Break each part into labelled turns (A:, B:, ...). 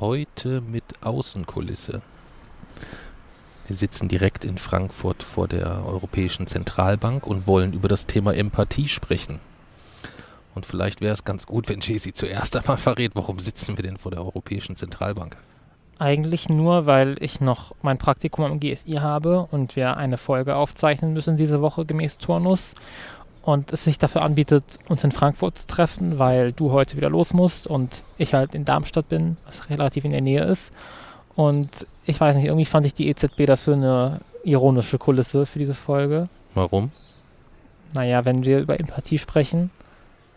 A: Heute mit Außenkulisse. Wir sitzen direkt in Frankfurt vor der Europäischen Zentralbank und wollen über das Thema Empathie sprechen. Und vielleicht wäre es ganz gut, wenn Jesi zuerst einmal verrät, warum sitzen wir denn vor der Europäischen Zentralbank?
B: Eigentlich nur, weil ich noch mein Praktikum am GSI habe und wir eine Folge aufzeichnen müssen diese Woche gemäß Turnus und es sich dafür anbietet, uns in Frankfurt zu treffen, weil du heute wieder los musst und ich halt in Darmstadt bin, was relativ in der Nähe ist. Und ich weiß nicht, irgendwie fand ich die EZB dafür eine ironische Kulisse für diese Folge.
A: Warum?
B: Naja, wenn wir über Empathie sprechen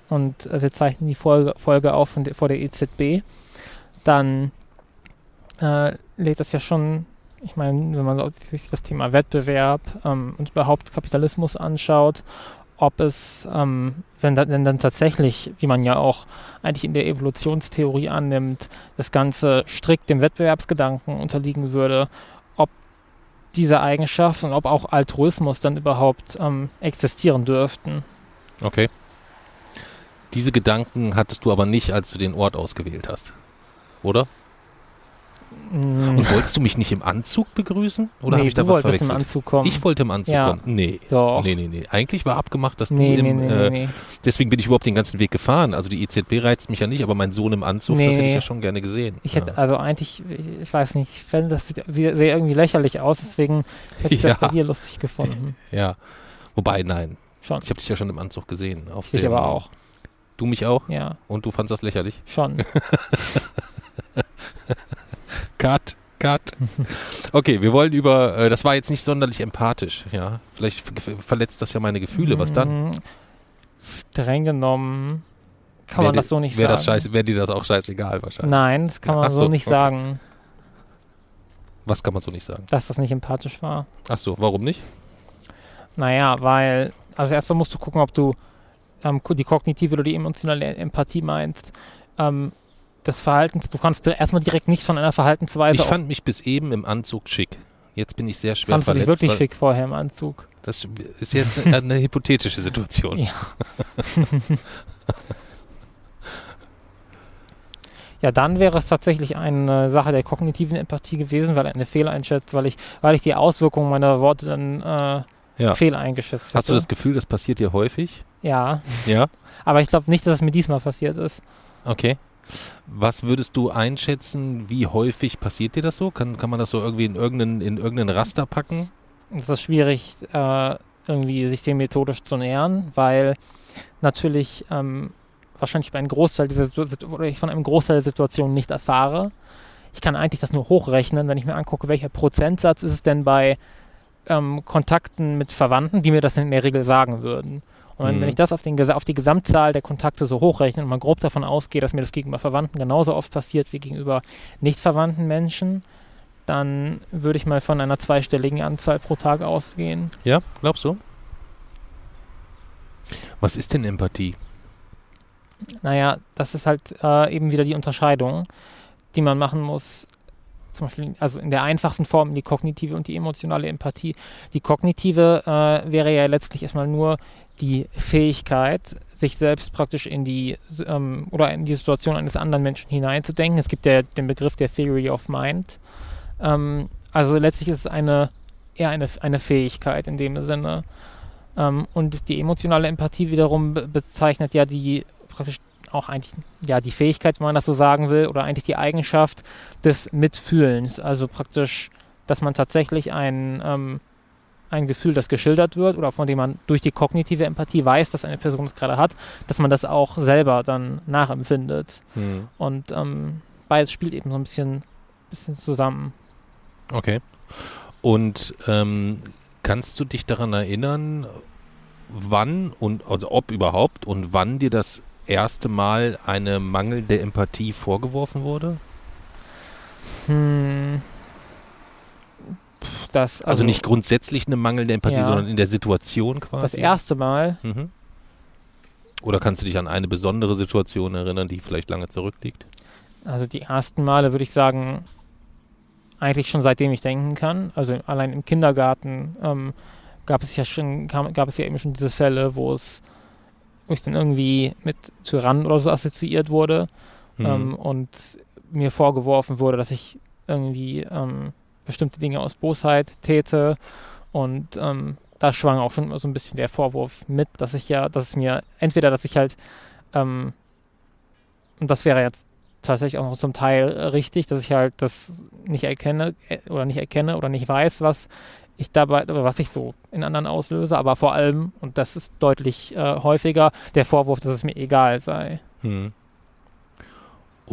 B: und wir zeichnen die Folge, Folge auf vor der EZB, dann äh, lädt das ja schon, ich meine, wenn man sich das Thema Wettbewerb ähm, und überhaupt Kapitalismus anschaut ob es, ähm, wenn, wenn dann tatsächlich, wie man ja auch eigentlich in der Evolutionstheorie annimmt, das Ganze strikt dem Wettbewerbsgedanken unterliegen würde, ob diese Eigenschaften und ob auch Altruismus dann überhaupt ähm, existieren dürften.
A: Okay. Diese Gedanken hattest du aber nicht, als du den Ort ausgewählt hast, oder?
B: Mm.
A: Und wolltest du mich nicht im Anzug begrüßen? Oder
B: nee,
A: habe ich da
B: du
A: was
B: wolltest
A: verwechselt?
B: im Anzug kommen.
A: Ich wollte im Anzug
B: Ja.
A: kommen. Nee.
B: Doch.
A: Nee, nee, nee. Eigentlich war abgemacht, dass
B: nee,
A: du
B: nee,
A: im.
B: nee,
A: äh,
B: nee, nee.
A: Deswegen bin ich überhaupt den ganzen Weg gefahren. Also die EZB reizt mich ja nicht, aber mein Sohn im Anzug, das
B: Nee.
A: hätte ich ja schon gerne gesehen.
B: Ich
A: ja.
B: hätte also eigentlich, ich weiß nicht, ich fände das sieht, irgendwie lächerlich aus, deswegen hätte ich
A: Ja.
B: das bei dir lustig gefunden.
A: ja. Wobei, nein.
B: Schon.
A: Ich habe dich ja schon im Anzug gesehen. Auf
B: Ich aber auch.
A: Du mich auch?
B: Ja,
A: Und du fandst das lächerlich?
B: schon.
A: Cut, cut. Okay, wir wollen über, äh, das war jetzt nicht sonderlich empathisch, ja. Vielleicht ver- verletzt das ja meine Gefühle, was dann?
B: Mm, Streng genommen kann
A: Wär
B: man
A: dir-
B: das so nicht
A: wär
B: sagen.
A: Das wäre dir das auch scheißegal wahrscheinlich.
B: Nein, das kann man
A: Ach
B: so, nicht
A: okay.
B: sagen,
A: Was kann man so nicht sagen?
B: dass das nicht empathisch war.
A: Ach so, warum nicht?
B: Naja, weil, also erstmal musst du gucken, ob du ähm, die kognitive oder die emotionale Empathie meinst. Ähm, des Verhaltens, du kannst erstmal direkt nicht von einer Verhaltensweise
A: Ich fand mich bis eben im Anzug schick. Jetzt bin ich sehr schwer
B: Fandst du dich
A: verletzt.
B: wirklich schick vorher im Anzug?
A: Das ist jetzt eine hypothetische Situation.
B: Ja. Ja, dann wäre es tatsächlich eine Sache der kognitiven Empathie gewesen, weil eine Fehleinschätzung, weil ich, weil ich die Auswirkungen meiner Worte dann äh,
A: Ja.
B: fehleingeschätzt hätte.
A: Hast du das Gefühl, das passiert dir häufig?
B: Ja,
A: Ja.
B: aber ich glaube nicht, dass es mir diesmal passiert ist.
A: Okay. Was würdest du einschätzen, wie häufig passiert dir das so? Kann, kann man das so irgendwie in irgendeinen, in irgendeinen Raster packen?
B: Es ist schwierig, äh, irgendwie sich dem methodisch zu nähern, weil natürlich ähm, wahrscheinlich bei einem Großteil dieser oder ich von einem Großteil der Situationen nicht erfahre. Ich kann eigentlich das nur hochrechnen, wenn ich mir angucke, welcher Prozentsatz ist es denn bei ähm, Kontakten mit Verwandten, die mir das in der Regel sagen würden. Und wenn,
A: Mhm.
B: wenn ich das auf, den, auf die Gesamtzahl der Kontakte so hochrechne und mal grob davon ausgehe, dass mir das gegenüber Verwandten genauso oft passiert wie gegenüber nicht verwandten Menschen, dann würde ich mal von einer zweistelligen Anzahl pro Tag ausgehen.
A: Ja, glaubst du? Was ist denn Empathie?
B: Naja, das ist halt äh, eben wieder die Unterscheidung, die man machen muss. Zum Beispiel, also in der einfachsten Form die kognitive und die emotionale Empathie. Die kognitive äh, wäre ja letztlich erstmal nur die Fähigkeit, sich selbst praktisch in die ähm, oder in die Situation eines anderen Menschen hineinzudenken. Es gibt ja den Begriff der Theory of Mind. Ähm, also letztlich ist es eine eher eine, eine Fähigkeit in dem Sinne. Ähm, und die emotionale Empathie wiederum be bezeichnet ja die praktisch auch eigentlich ja die Fähigkeit, wenn man das so sagen will, oder eigentlich die Eigenschaft des Mitfühlens. Also praktisch, dass man tatsächlich ein, ähm, ein Gefühl, das geschildert wird oder von dem man durch die kognitive Empathie weiß, dass eine Person es gerade hat, dass man das auch selber dann nachempfindet.
A: Hm.
B: Und ähm, beides spielt eben so ein bisschen, bisschen zusammen.
A: Okay. Und ähm, kannst du dich daran erinnern, wann und also ob überhaupt und wann dir das erste Mal eine mangelnde Empathie vorgeworfen wurde?
B: Hm. Das,
A: Also, nicht grundsätzlich eine mangelnde Empathie,
B: Ja.
A: sondern in der Situation quasi.
B: das erste Mal.
A: Mhm. Oder kannst du dich an eine besondere Situation erinnern, die vielleicht lange zurückliegt?
B: Also die ersten Male würde ich sagen, eigentlich schon seitdem ich denken kann. Also allein im Kindergarten ähm, gab es ja schon, kam, gab es ja eben schon diese Fälle, wo es, wo ich dann irgendwie mit Tyrannen oder so assoziiert wurde.
A: Mhm.
B: Ähm, und mir vorgeworfen wurde, dass ich irgendwie ähm, bestimmte Dinge aus Bosheit täte und ähm, da schwang auch schon so ein bisschen der Vorwurf mit, dass ich ja, dass es mir entweder, dass ich halt ähm, und das wäre jetzt tatsächlich auch noch zum Teil richtig, dass ich halt das nicht erkenne äh, oder nicht erkenne oder nicht weiß, was ich dabei, was ich so in anderen auslöse, aber vor allem, und das ist deutlich äh, häufiger, der Vorwurf, dass es mir egal sei. Hm.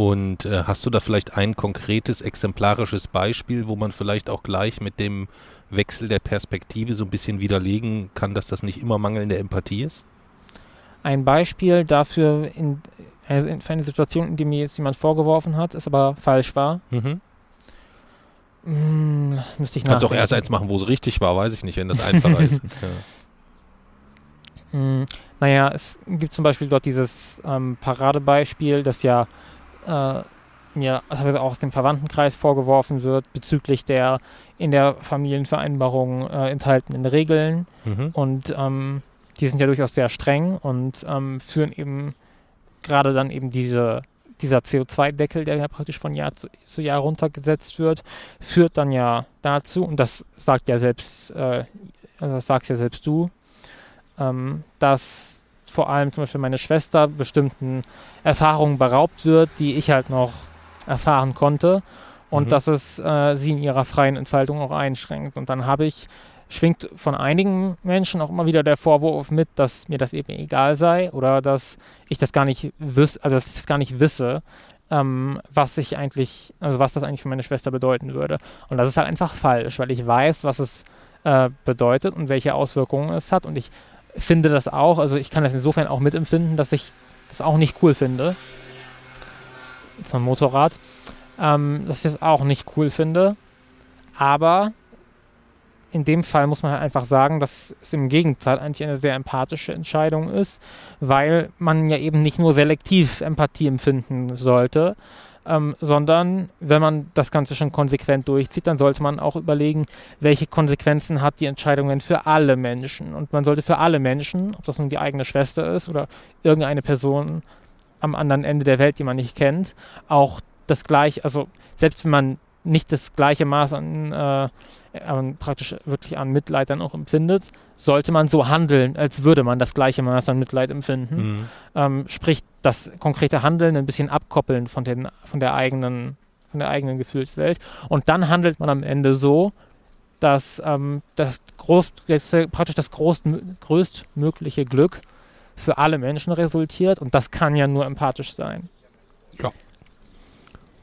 A: Und äh, hast du da vielleicht ein konkretes, exemplarisches Beispiel, wo man vielleicht auch gleich mit dem Wechsel der Perspektive so ein bisschen widerlegen kann, dass das nicht immer mangelnde Empathie ist?
B: Ein Beispiel dafür, in, äh, für eine Situation, in der mir jetzt jemand vorgeworfen hat, ist aber falsch war. Mhm.
A: Hm, müsste ich Kannst auch erst eins machen, wo es richtig war, weiß ich nicht, wenn das einfacher ist. Ja.
B: Hm, naja, es gibt zum Beispiel dort dieses ähm, Paradebeispiel, das ja äh, mir also auch aus dem Verwandtenkreis vorgeworfen wird bezüglich der in der Familienvereinbarung äh, enthaltenen Regeln. Mhm. Und ähm, die sind ja durchaus sehr streng und ähm, führen eben gerade dann eben diese dieser CO2-Deckel, der ja praktisch von Jahr zu, zu, Jahr runtergesetzt wird, führt dann ja dazu, und das sagt ja selbst, äh, also das sagst ja selbst du, ähm, dass vor allem zum Beispiel meine Schwester bestimmten Erfahrungen beraubt wird, die ich halt noch erfahren konnte und mhm. dass es äh, sie in ihrer freien Entfaltung auch einschränkt. Und dann habe ich schwingt von einigen Menschen auch immer wieder der Vorwurf mit, dass mir das eben egal sei oder dass ich das gar nicht wüsste, also dass ich das gar nicht wisse, ähm, was ich eigentlich, also was das eigentlich für meine Schwester bedeuten würde. Und das ist halt einfach falsch, weil ich weiß, was es äh, bedeutet und welche Auswirkungen es hat. Und ich finde das auch, also ich kann das insofern auch mitempfinden, dass ich das auch nicht cool finde. Vom Motorrad. Ähm, dass ich das auch nicht cool finde. Aber in dem Fall muss man halt einfach sagen, dass es im Gegenteil eigentlich eine sehr empathische Entscheidung ist, weil man ja eben nicht nur selektiv Empathie empfinden sollte, ähm, sondern wenn man das Ganze schon konsequent durchzieht, dann sollte man auch überlegen, welche Konsequenzen hat die Entscheidung denn für alle Menschen. Und man sollte für alle Menschen, ob das nun die eigene Schwester ist oder irgendeine Person am anderen Ende der Welt, die man nicht kennt, auch das gleiche, also selbst wenn man nicht das gleiche Maß an äh, äh, praktisch wirklich an Mitleid dann auch empfindet, sollte man so handeln, als würde man das gleiche Maß an Mitleid empfinden. Mhm. Ähm, sprich, das konkrete Handeln ein bisschen abkoppeln von, den, von, der eigenen, von der eigenen Gefühlswelt. Und dann handelt man am Ende so, dass ähm, das groß, praktisch das groß, größtmögliche Glück für alle Menschen resultiert. Und das kann ja nur empathisch sein.
A: Ja.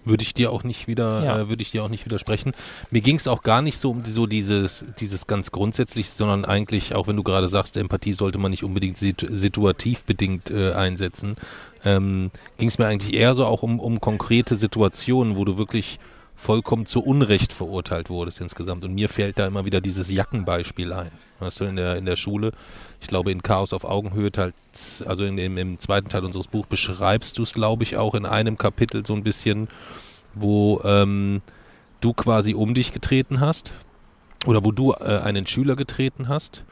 A: Würde ich dir auch nicht wieder, ja. äh, würde ich dir auch nicht widersprechen. Mir ging es auch gar nicht so um so dieses, dieses ganz grundsätzlich, sondern eigentlich, auch wenn du gerade sagst, Empathie sollte man nicht unbedingt situativ bedingt äh, einsetzen, ähm, ging es mir eigentlich eher so auch um, um konkrete Situationen, wo du wirklich vollkommen zu Unrecht verurteilt wurdest insgesamt. Und mir fällt da immer wieder dieses Jackenbeispiel ein. Weißt du, in der, in der Schule, ich glaube, in Chaos auf Augenhöhe, also in, im, im zweiten Teil unseres Buchs beschreibst du es, glaube ich, auch in einem Kapitel so ein bisschen, wo ähm, du quasi um dich getreten hast oder wo du äh, einen Schüler getreten hast,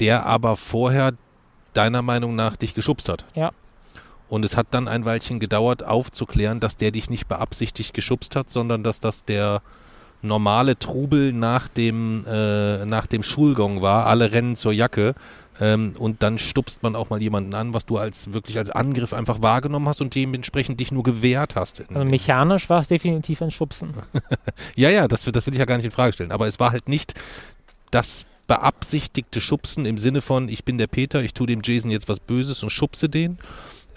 A: der aber vorher deiner Meinung nach dich geschubst hat.
B: Ja.
A: Und es hat dann ein Weilchen gedauert, aufzuklären, dass der dich nicht beabsichtigt geschubst hat, sondern dass das der normale Trubel nach dem, äh, nach dem Schulgong war. Alle rennen zur Jacke. Ähm, und dann stupst man auch mal jemanden an, was du als wirklich als Angriff einfach wahrgenommen hast und dementsprechend dich nur gewehrt hast.
B: Also mechanisch war es definitiv ein Schubsen.
A: ja, ja, das, das will ich ja gar nicht in Frage stellen. Aber es war halt nicht das beabsichtigte Schubsen im Sinne von, ich bin der Peter, ich tue dem Jason jetzt was Böses und schubse den.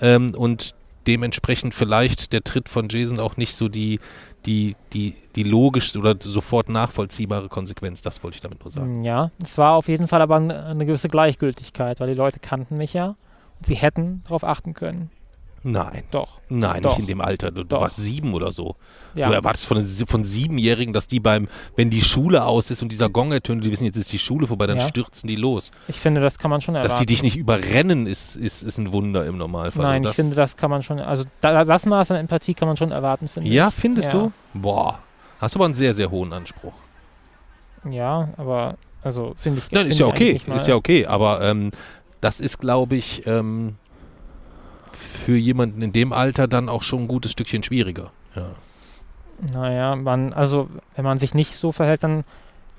A: Ähm, und dementsprechend vielleicht der Tritt von Jason auch nicht so die, die, die, die logischste oder sofort nachvollziehbare Konsequenz. Das wollte ich damit nur sagen.
B: Ja, es war auf jeden Fall aber eine gewisse Gleichgültigkeit, weil die Leute kannten mich ja und sie hätten darauf achten können.
A: Nein.
B: Doch.
A: Nein,
B: Doch.
A: nicht in dem Alter. Du, du warst sieben oder so. Ja. Du erwartest von, von Siebenjährigen, dass die beim, wenn die Schule aus ist und dieser Gong ertönt, die wissen, jetzt ist die Schule vorbei, dann ja. stürzen die los.
B: Ich finde, das kann man schon erwarten.
A: Dass die dich nicht überrennen, ist, ist, ist ein Wunder im Normalfall.
B: Nein, ich finde, das kann man schon, also das Maß an Empathie kann man schon erwarten, finde
A: ich. Ja, findest ja. du? Boah. Hast aber einen sehr, sehr hohen Anspruch.
B: Ja, aber, also finde ich.
A: Nein, ist ja okay. Ist ja okay, aber ähm, das ist, glaube ich, ähm, für jemanden in dem Alter dann auch schon ein gutes Stückchen schwieriger. Ja.
B: Naja, man, also wenn man sich nicht so verhält, dann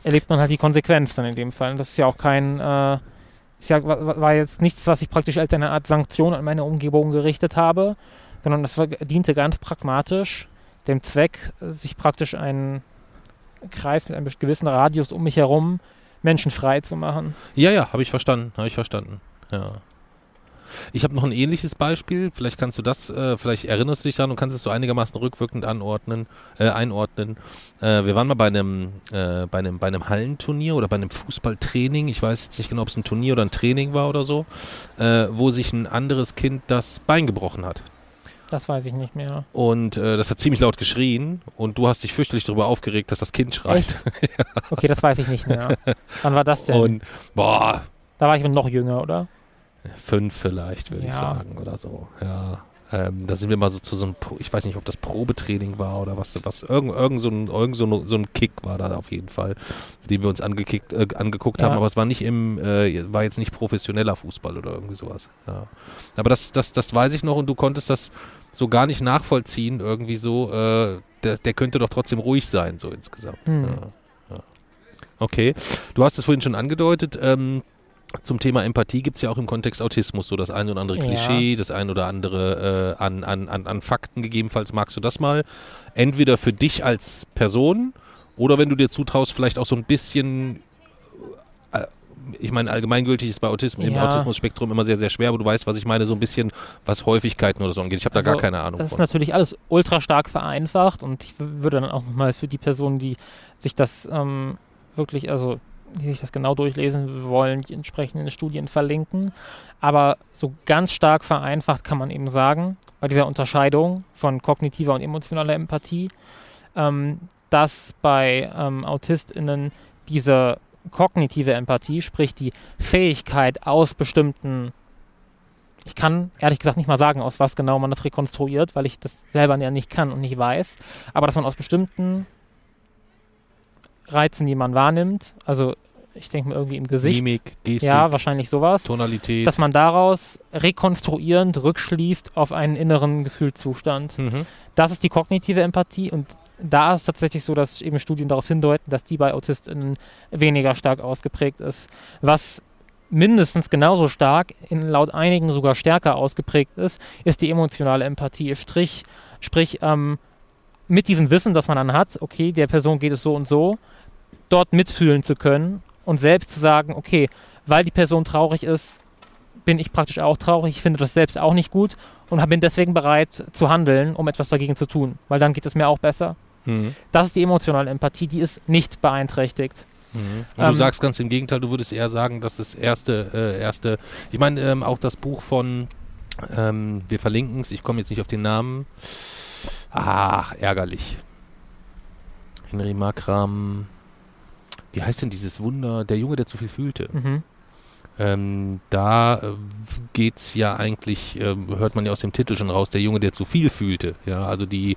B: erlebt man halt die Konsequenz dann in dem Fall. Und das ist ja auch kein, äh, ist ja, war jetzt nichts, was ich praktisch als eine Art Sanktion an meine Umgebung gerichtet habe, sondern das war, diente ganz pragmatisch dem Zweck, sich praktisch einen Kreis mit einem gewissen Radius um mich herum menschenfrei zu machen.
A: Ja, ja, habe ich verstanden, habe ich verstanden. Ja. Ich habe noch ein ähnliches Beispiel. Vielleicht kannst du das, äh, vielleicht erinnerst du dich daran und kannst es so einigermaßen rückwirkend anordnen, äh, einordnen. Äh, wir waren mal bei einem, äh, bei einem, bei einem Hallenturnier oder bei einem Fußballtraining. Ich weiß jetzt nicht genau, ob es ein Turnier oder ein Training war oder so, äh, wo sich ein anderes Kind das Bein gebrochen hat.
B: Das weiß ich nicht mehr.
A: Und äh, das hat ziemlich laut geschrien und du hast dich fürchterlich darüber aufgeregt, dass das Kind schreit.
B: ja. Okay, das weiß ich nicht mehr. Wann war das denn?
A: Und boah.
B: Da war ich noch jünger, oder?
A: Fünf vielleicht, würde ja. ich sagen, oder so. Ja. Ähm, da sind wir mal so zu so einem, ich weiß nicht, ob das Probetraining war oder was, was irgend, irgend, so, ein, irgend so, ein, so ein Kick war da auf jeden Fall, den wir uns angekickt, äh, angeguckt ja. haben, aber es war nicht im, äh, war jetzt nicht professioneller Fußball oder irgendwie sowas. Ja. Aber das, das, das weiß ich noch und du konntest das so gar nicht nachvollziehen, irgendwie so, äh, der, der könnte doch trotzdem ruhig sein, so insgesamt. Hm. Ja. Okay, du hast es vorhin schon angedeutet, ähm, zum Thema Empathie gibt es ja auch im Kontext Autismus so das eine oder andere Klischee, ja. das eine oder andere äh, an, an, an, Fakten gegebenenfalls. Magst du das mal entweder für dich als Person oder wenn du dir zutraust, vielleicht auch so ein bisschen äh, ich meine, allgemeingültig ist bei Autismus, ja. im Autismus-Spektrum immer sehr, sehr schwer, aber du weißt, was ich meine, so ein bisschen, was Häufigkeiten oder so angeht. Ich habe also, da gar keine Ahnung.
B: Das ist von. natürlich alles ultra stark vereinfacht und ich würde dann auch nochmal für die Personen, die sich das ähm, wirklich, also die sich das genau durchlesen wollen, die entsprechenden Studien verlinken. Aber so ganz stark vereinfacht kann man eben sagen, bei dieser Unterscheidung von kognitiver und emotionaler Empathie, ähm, dass bei ähm, AutistInnen diese kognitive Empathie, sprich die Fähigkeit aus bestimmten, ich kann ehrlich gesagt nicht mal sagen, aus was genau man das rekonstruiert, weil ich das selber ja nicht kann und nicht weiß, aber dass man aus bestimmten Reizen, die man wahrnimmt, also ich denke mal irgendwie im Gesicht.
A: Mimik, Gestik.
B: Ja, wahrscheinlich sowas.
A: Tonalität.
B: Dass man daraus rekonstruierend rückschließt auf einen inneren Gefühlszustand. Mhm. Das ist die kognitive Empathie und da ist es tatsächlich so, dass eben Studien darauf hindeuten, dass die bei AutistInnen weniger stark ausgeprägt ist. Was mindestens genauso stark, in laut einigen sogar stärker ausgeprägt ist, ist die emotionale Empathie. Strich, sprich, ähm, mit diesem Wissen, das man dann hat, okay, der Person geht es so und so, dort mitfühlen zu können und selbst zu sagen, okay, weil die Person traurig ist, bin ich praktisch auch traurig, ich finde das selbst auch nicht gut und bin deswegen bereit zu handeln, um etwas dagegen zu tun, weil dann geht es mir auch besser. Mhm. Das ist die emotionale Empathie, die ist nicht beeinträchtigt.
A: Mhm. Und ähm, du sagst ganz im Gegenteil, du würdest eher sagen, dass das erste, äh, erste, ich meine ähm, auch das Buch von, ähm, wir verlinken es, ich komme jetzt nicht auf den Namen, ach, ärgerlich. Henry Makram, wie heißt denn dieses Wunder, der Junge, der zu viel fühlte? Mhm. Ähm, da äh, geht es ja eigentlich, äh, hört man ja aus dem Titel schon raus, der Junge, der zu viel fühlte. Ja, also die,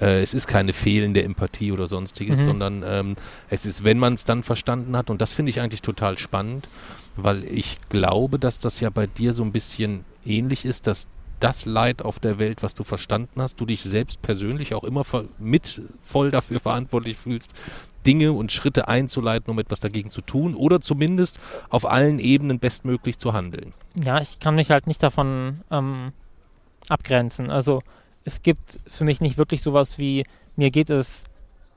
A: äh, es ist keine fehlende Empathie oder sonstiges, mhm. sondern ähm, es ist, wenn man es dann verstanden hat, und das finde ich eigentlich total spannend, weil ich glaube, dass das ja bei dir so ein bisschen ähnlich ist, dass das Leid auf der Welt, was du verstanden hast, du dich selbst persönlich auch immer mit voll dafür verantwortlich fühlst, Dinge und Schritte einzuleiten, um etwas dagegen zu tun oder zumindest auf allen Ebenen bestmöglich zu handeln.
B: Ja, ich kann mich halt nicht davon ähm, abgrenzen. Also es gibt für mich nicht wirklich sowas wie, mir geht es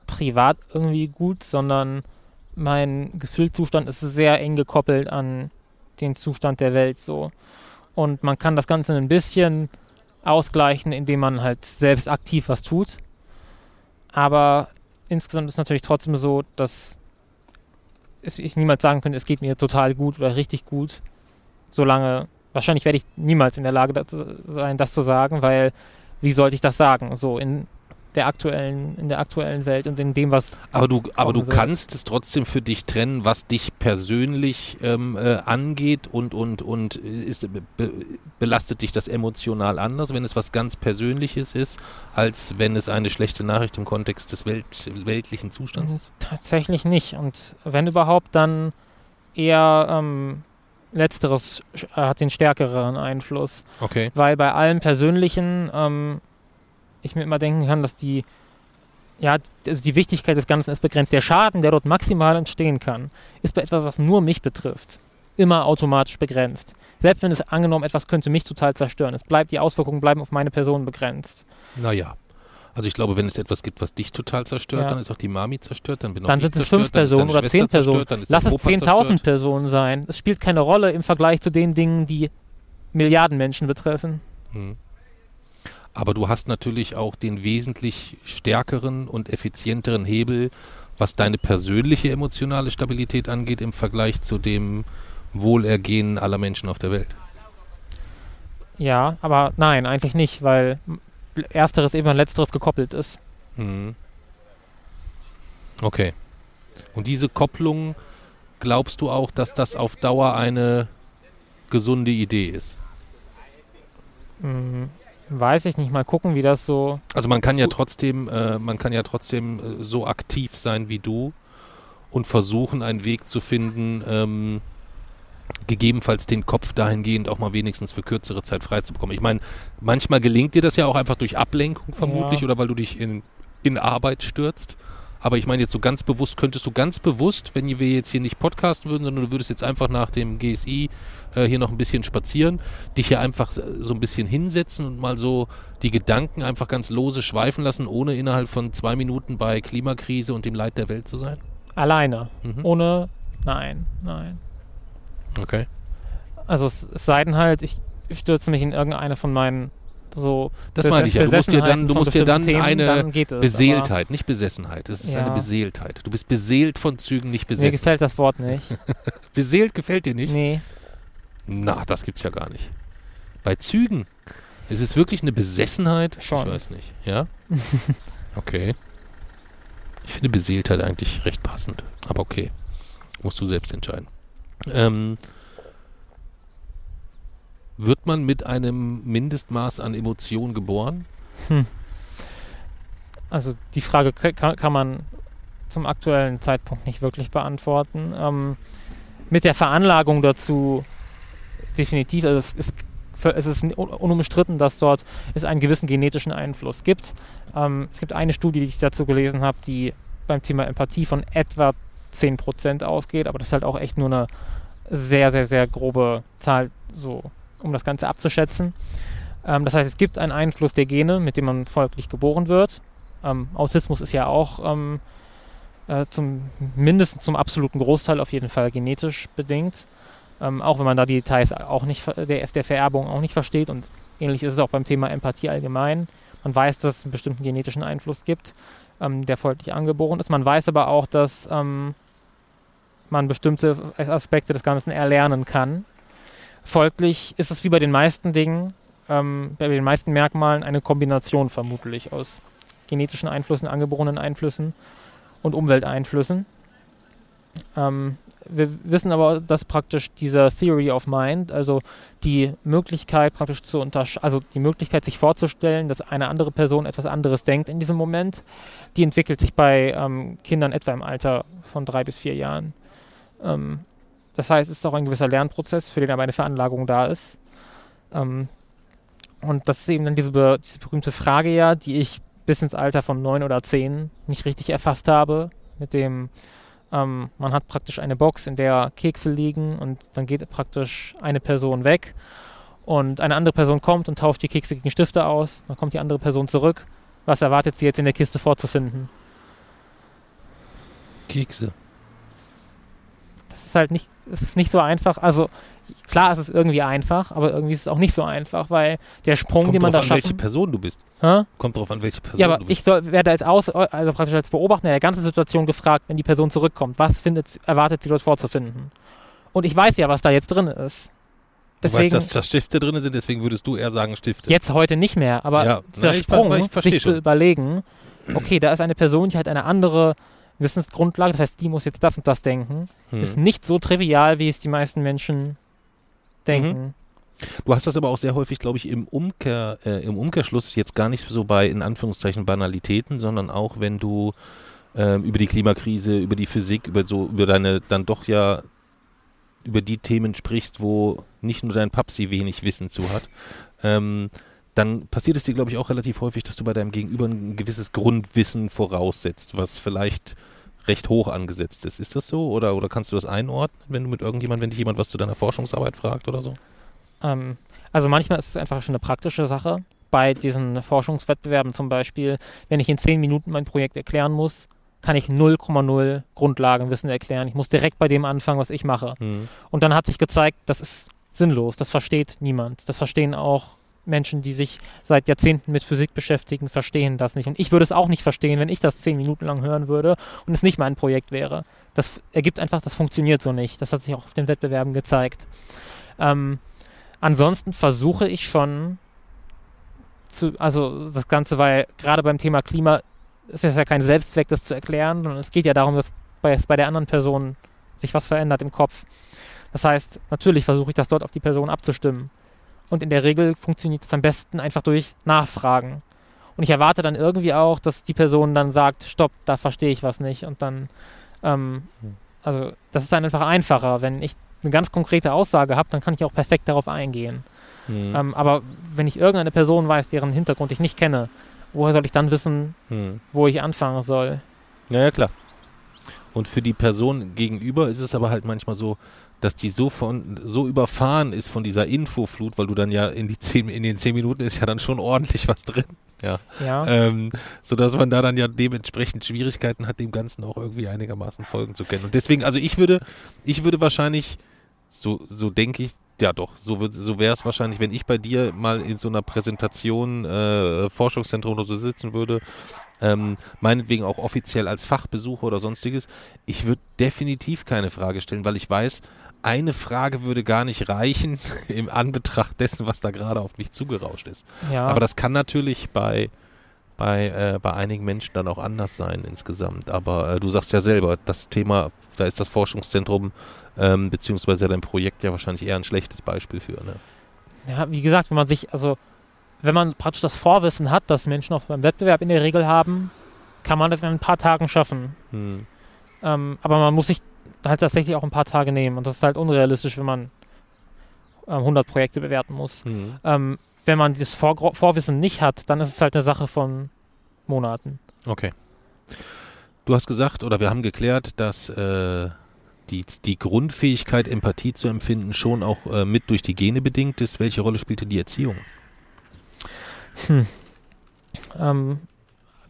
B: privat irgendwie gut, sondern mein Gefühlszustand ist sehr eng gekoppelt an den Zustand der Welt so. Und man kann das Ganze ein bisschen ausgleichen, indem man halt selbst aktiv was tut. Aber insgesamt ist natürlich trotzdem so, dass ich niemals sagen könnte, es geht mir total gut oder richtig gut, solange, wahrscheinlich werde ich niemals in der Lage sein, das zu sagen, weil wie sollte ich das sagen? So in der aktuellen, in der aktuellen Welt und in dem, was.
A: Aber du, aber du kannst es trotzdem für dich trennen, was dich persönlich ähm, äh, angeht und, und, und ist, be, belastet dich das emotional anders, wenn es was ganz Persönliches ist, als wenn es eine schlechte Nachricht im Kontext des Welt, weltlichen Zustands ist?
B: Tatsächlich nicht. Und wenn überhaupt, dann eher ähm, letzteres äh, hat den stärkeren Einfluss.
A: Okay.
B: Weil bei allem Persönlichen ähm, ich mir immer denken kann, dass die, ja, also die Wichtigkeit des Ganzen ist begrenzt. Der Schaden, der dort maximal entstehen kann, ist bei etwas, was nur mich betrifft, immer automatisch begrenzt. Selbst wenn es angenommen, etwas könnte mich total zerstören. Es bleibt, die Auswirkungen bleiben auf meine Person begrenzt.
A: Naja. Also ich glaube, wenn es etwas gibt, was dich total zerstört,
B: Ja.
A: dann ist auch die Mami zerstört, dann bin auch
B: Dann
A: ich
B: sind es fünf Personen oder zehn Personen.
A: zerstört,
B: Lass es
A: Opa
B: 10.000
A: zerstört.
B: Personen sein. Es spielt keine Rolle im Vergleich zu den Dingen, die Milliarden Menschen betreffen.
A: Hm. Aber du hast natürlich auch den wesentlich stärkeren und effizienteren Hebel, was deine persönliche emotionale Stabilität angeht, im Vergleich zu dem Wohlergehen aller Menschen auf der Welt.
B: Ja, aber nein, eigentlich nicht, weil ersteres eben an letzteres gekoppelt ist.
A: Hm. Okay. Und diese Kopplung, glaubst du auch, dass das auf Dauer eine gesunde Idee ist?
B: Hm, weiß ich nicht, mal gucken, wie das so.
A: Also man kann ja trotzdem, äh, man kann ja trotzdem äh, so aktiv sein wie du und versuchen, einen Weg zu finden, ähm, gegebenenfalls den Kopf dahingehend auch mal wenigstens für kürzere Zeit freizubekommen. Ich meine, manchmal gelingt dir das ja auch einfach durch Ablenkung vermutlich
B: Ja.
A: oder weil du dich in, in Arbeit stürzt. Aber ich meine jetzt so ganz bewusst, könntest du ganz bewusst, wenn wir jetzt hier nicht podcasten würden, sondern du würdest jetzt einfach nach dem GSI äh, hier noch ein bisschen spazieren, dich hier einfach so ein bisschen hinsetzen und mal so die Gedanken einfach ganz lose schweifen lassen, ohne innerhalb von zwei Minuten bei Klimakrise und dem Leid der Welt zu sein?
B: Alleine.
A: Mhm.
B: Ohne. Nein, nein.
A: Okay.
B: Also es, es sei denn halt, ich stürze mich in irgendeine von meinen so.
A: Das meine ich ja. Du musst dir dann, du musst dir dann
B: Themen,
A: eine
B: dann es,
A: Beseeltheit, nicht Besessenheit. Es ist
B: Ja.
A: eine Beseeltheit. Du bist beseelt von Zügen, nicht
B: Aber mir
A: besessen.
B: gefällt das Wort nicht.
A: Beseelt gefällt dir nicht?
B: Nee.
A: Na, das gibt's ja gar nicht. Bei Zügen. Ist es wirklich eine Besessenheit?
B: Schon.
A: Ich weiß nicht. Ja? Okay. Ich finde Beseeltheit eigentlich recht passend. Aber okay. Musst du selbst entscheiden. Ähm, wird man mit einem Mindestmaß an Emotion geboren?
B: Also die Frage kann, kann man zum aktuellen Zeitpunkt nicht wirklich beantworten. Ähm, mit der Veranlagung dazu definitiv, also es ist, es ist un- unumstritten, dass dort es einen gewissen genetischen Einfluss gibt. Ähm, es gibt eine Studie, die ich dazu gelesen habe, die beim Thema Empathie von etwa 10% ausgeht, aber das ist halt auch echt nur eine sehr, sehr, sehr grobe Zahl, so um das Ganze abzuschätzen. Ähm, das heißt, es gibt einen Einfluss der Gene, mit dem man folglich geboren wird. Ähm, Autismus ist ja auch ähm, äh, zum mindestens zum absoluten Großteil auf jeden Fall genetisch bedingt. Ähm, auch wenn man da die Details auch nicht der, der Vererbung auch nicht versteht und ähnlich ist es auch beim Thema Empathie allgemein. Man weiß, dass es einen bestimmten genetischen Einfluss gibt, ähm, der folglich angeboren ist. Man weiß aber auch, dass ähm, man bestimmte Aspekte des Ganzen erlernen kann. Folglich ist es wie bei den meisten Dingen, ähm, bei den meisten Merkmalen eine Kombination vermutlich aus genetischen Einflüssen, angeborenen Einflüssen und Umwelteinflüssen. Ähm, wir wissen aber, dass praktisch dieser Theory of Mind, also die Möglichkeit praktisch zu untersch also die Möglichkeit sich vorzustellen, dass eine andere Person etwas anderes denkt in diesem Moment, die entwickelt sich bei ähm, Kindern etwa im Alter von drei bis vier Jahren. Ähm, das heißt, es ist auch ein gewisser Lernprozess, für den aber eine Veranlagung da ist. Ähm, und das ist eben dann diese, diese berühmte Frage ja, die ich bis ins Alter von neun oder zehn nicht richtig erfasst habe, mit dem ähm, man hat praktisch eine Box, in der Kekse liegen und dann geht praktisch eine Person weg und eine andere Person kommt und tauscht die Kekse gegen Stifte aus. Dann kommt die andere Person zurück. Was erwartet sie jetzt in der Kiste vorzufinden?
A: Kekse.
B: Halt nicht, es ist nicht so einfach. Also klar, es ist irgendwie einfach, aber irgendwie ist es auch nicht so einfach, weil der Sprung,
A: Kommt
B: den man da
A: drauf an, welche. Person du bist.
B: Hä?
A: Kommt drauf an, welche Person
B: Ja, aber
A: du bist.
B: ich soll, werde als Aus, also praktisch als Beobachter der ganzen Situation gefragt, wenn die Person zurückkommt, was findet, erwartet sie dort vorzufinden? Und ich weiß ja, was da jetzt drin ist.
A: du
B: Deswegen
A: weißt, dass da Stifte drin sind, deswegen würdest du eher sagen Stifte.
B: jetzt heute nicht mehr, aber
A: Ja,
B: dieser
A: na, ich
B: Sprung,
A: ich versteh
B: sich zu
A: schon.
B: überlegen, okay, da ist eine Person, die hat eine andere Wissensgrundlage, das heißt, die muss jetzt das und das denken,
A: Hm.
B: ist nicht so trivial, wie es die meisten Menschen denken.
A: Du hast das aber auch sehr häufig, glaube ich, im, Umkehr, äh, im Umkehrschluss jetzt gar nicht so bei, in Anführungszeichen, Banalitäten, sondern auch, wenn du ähm, über die Klimakrise, über die Physik, über so, über deine dann doch ja über die Themen sprichst, wo nicht nur dein Papsi wenig Wissen zu hat, ähm, dann passiert es dir, glaube ich, auch relativ häufig, dass du bei deinem Gegenüber ein gewisses Grundwissen voraussetzt, was vielleicht recht hoch angesetzt ist. Ist das so? Oder, oder kannst du das einordnen, wenn du mit irgendjemandem, wenn dich jemand was zu deiner Forschungsarbeit fragt oder so?
B: Ähm, also manchmal ist es einfach schon eine praktische Sache. Bei diesen Forschungswettbewerben zum Beispiel, wenn ich in zehn Minuten mein Projekt erklären muss, kann ich 0,0 Grundlagenwissen erklären. Ich muss direkt bei dem anfangen, was ich mache. Mhm. Und dann hat sich gezeigt, das ist sinnlos. Das versteht niemand. Das verstehen auch Menschen, die sich seit Jahrzehnten mit Physik beschäftigen, verstehen das nicht. Und ich würde es auch nicht verstehen, wenn ich das zehn Minuten lang hören würde und es nicht mein Projekt wäre. Das ergibt einfach, das funktioniert so nicht. Das hat sich auch auf den Wettbewerben gezeigt. Ähm, ansonsten versuche ich schon zu, also das Ganze ja gerade beim Thema Klima, ist es ja kein Selbstzweck, das zu erklären, sondern es geht ja darum, dass bei, bei der anderen Person sich was verändert im Kopf. Das heißt, natürlich versuche ich das dort auf die Person abzustimmen. Und in der Regel funktioniert es am besten einfach durch Nachfragen. Und ich erwarte dann irgendwie auch, dass die Person dann sagt, stopp, da verstehe ich was nicht. Und dann, ähm, hm. also das ist dann einfach einfacher. Wenn ich eine ganz konkrete Aussage habe, dann kann ich auch perfekt darauf eingehen. Mhm. Ähm, aber wenn ich irgendeine Person weiß, deren Hintergrund ich nicht kenne, woher soll ich dann wissen, mhm. wo ich anfangen soll?
A: Ja, ja, klar. Und für die Person gegenüber ist es aber halt manchmal so, dass die so von so überfahren ist von dieser Infoflut, weil du dann ja in die zehn, in den zehn Minuten ist ja dann schon ordentlich was drin. Ja.
B: ja.
A: Ähm, sodass man da dann ja dementsprechend Schwierigkeiten hat, dem Ganzen auch irgendwie einigermaßen folgen zu können. Und deswegen, also ich würde, ich würde wahrscheinlich, so, so denke ich, ja doch, so, so wäre es wahrscheinlich, wenn ich bei dir mal in so einer Präsentation, äh, Forschungszentrum oder so sitzen würde, ähm, meinetwegen auch offiziell als Fachbesucher oder sonstiges, ich würde definitiv keine Frage stellen, weil ich weiß, eine Frage würde gar nicht reichen im Anbetracht dessen, was da gerade auf mich zugerauscht ist. Ja. Aber das kann natürlich bei, bei, äh, bei einigen Menschen dann auch anders sein insgesamt. Aber äh, du sagst ja selber, das Thema, da ist das Forschungszentrum ähm, beziehungsweise dein Projekt ja wahrscheinlich eher ein schlechtes Beispiel für. Ne?
B: Ja, wie gesagt, wenn man sich, also wenn man praktisch das Vorwissen hat, das Menschen auch beim Wettbewerb in der Regel haben, kann man das in ein paar Tagen schaffen. Hm. Ähm, aber man muss sich halt tatsächlich auch ein paar Tage nehmen. Und das ist halt unrealistisch, wenn man äh, 100 Projekte bewerten muss. Mhm. Ähm, wenn man das Vor Vorwissen nicht hat, dann ist es halt eine Sache von Monaten.
A: Okay. Du hast gesagt, oder wir haben geklärt, dass äh, die, die Grundfähigkeit, Empathie zu empfinden, schon auch äh, mit durch die Gene bedingt ist. Welche Rolle spielte die Erziehung?
B: Hm. Ähm,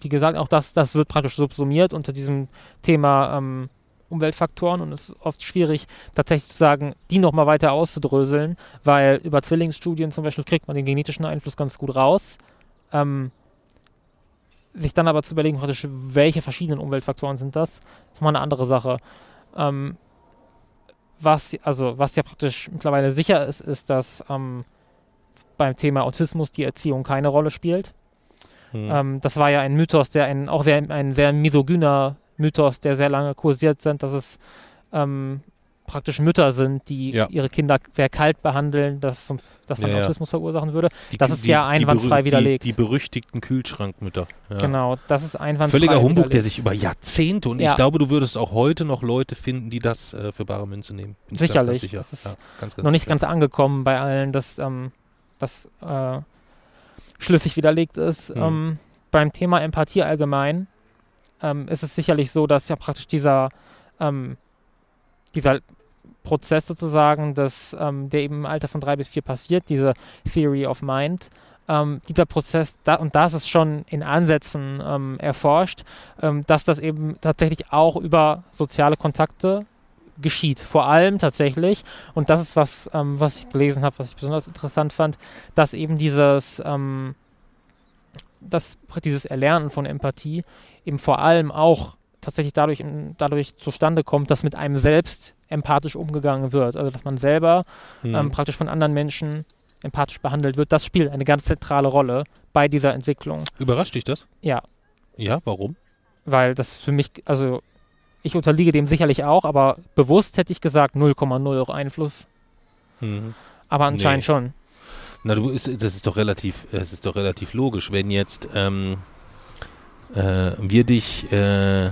B: wie gesagt, auch das, das wird praktisch subsumiert unter diesem Thema ähm, Umweltfaktoren und es ist oft schwierig, tatsächlich zu sagen, die nochmal weiter auszudröseln, weil über Zwillingsstudien zum Beispiel kriegt man den genetischen Einfluss ganz gut raus. Ähm, sich dann aber zu überlegen, praktisch, welche verschiedenen Umweltfaktoren sind das, ist mal eine andere Sache. Ähm, was, also, was ja praktisch mittlerweile sicher ist, ist, dass ähm, beim Thema Autismus die Erziehung keine Rolle spielt. Hm. Ähm, das war ja ein Mythos, der ein, auch sehr, ein sehr misogyner Mythos, der sehr lange kursiert sind, dass es ähm, praktisch Mütter sind, die ja. ihre Kinder sehr kalt behandeln, dass das dann ja, Autismus verursachen würde. Die, das ist die, ja einwandfrei
A: die,
B: widerlegt.
A: Die, berüchtigten Kühlschrankmütter.
B: Ja. Genau, das ist einwandfrei
A: Völliger Humbug, widerlegt. der sich über Jahrzehnte und ich glaube, du würdest auch heute noch Leute finden, die das äh, für bare Münze nehmen.
B: Bin Sicherlich. Ganz, ganz sicher. Ganz, noch nicht sicher. ganz angekommen bei allen, dass ähm, das äh, schlüssig widerlegt ist. Hm. Ähm, beim Thema Empathie allgemein ähm, ist es sicherlich so, dass ja praktisch dieser, ähm, dieser Prozess sozusagen, dass, ähm, der eben im Alter von drei bis vier passiert, diese Theory of Mind, ähm, dieser Prozess, da, und das ist schon in Ansätzen ähm, erforscht, ähm, dass das eben tatsächlich auch über soziale Kontakte geschieht. Vor allem tatsächlich, und das ist was, ähm, was ich gelesen habe, was ich besonders interessant fand, dass eben dieses, ähm, dass dieses Erlernen von Empathie eben vor allem auch tatsächlich dadurch, dadurch zustande kommt, dass mit einem selbst empathisch umgegangen wird. Also dass man selber mhm. ähm, praktisch von anderen Menschen empathisch behandelt wird. Das spielt eine ganz zentrale Rolle bei dieser Entwicklung.
A: Überrascht dich das?
B: Ja.
A: Ja, warum?
B: Weil das für mich, also ich unterliege dem sicherlich auch, aber bewusst hätte ich gesagt 0,0 Einfluss. Mhm. Aber anscheinend nee. schon.
A: Na, du ist, das ist doch relativ, es ist doch relativ logisch, wenn jetzt ähm, äh, wir dich, äh,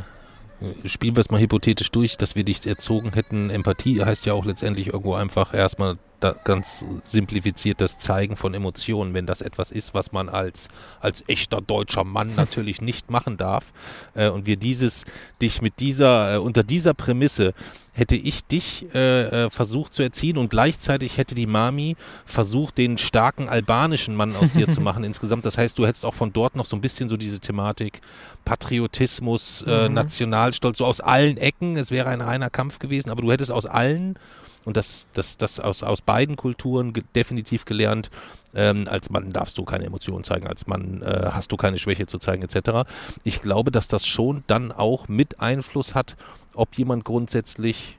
A: spielen wir es mal hypothetisch durch, dass wir dich erzogen hätten. Empathie heißt ja auch letztendlich irgendwo einfach erstmal ganz simplifiziert das Zeigen von Emotionen, wenn das etwas ist, was man als, als echter deutscher Mann natürlich nicht machen darf. Äh, und wir dieses, dich mit dieser, äh, unter dieser Prämisse hätte ich dich äh, äh, versucht zu erziehen und gleichzeitig hätte die Mami versucht, den starken albanischen Mann aus dir zu machen insgesamt. Das heißt, du hättest auch von dort noch so ein bisschen so diese Thematik Patriotismus, äh, mhm. Nationalstolz, so aus allen Ecken. Es wäre ein reiner Kampf gewesen, aber du hättest aus allen und das, das, das aus, aus beiden Kulturen ge definitiv gelernt. Ähm, als Mann darfst du keine Emotionen zeigen, als Mann äh, hast du keine Schwäche zu zeigen, etc. Ich glaube, dass das schon dann auch mit Einfluss hat, ob jemand grundsätzlich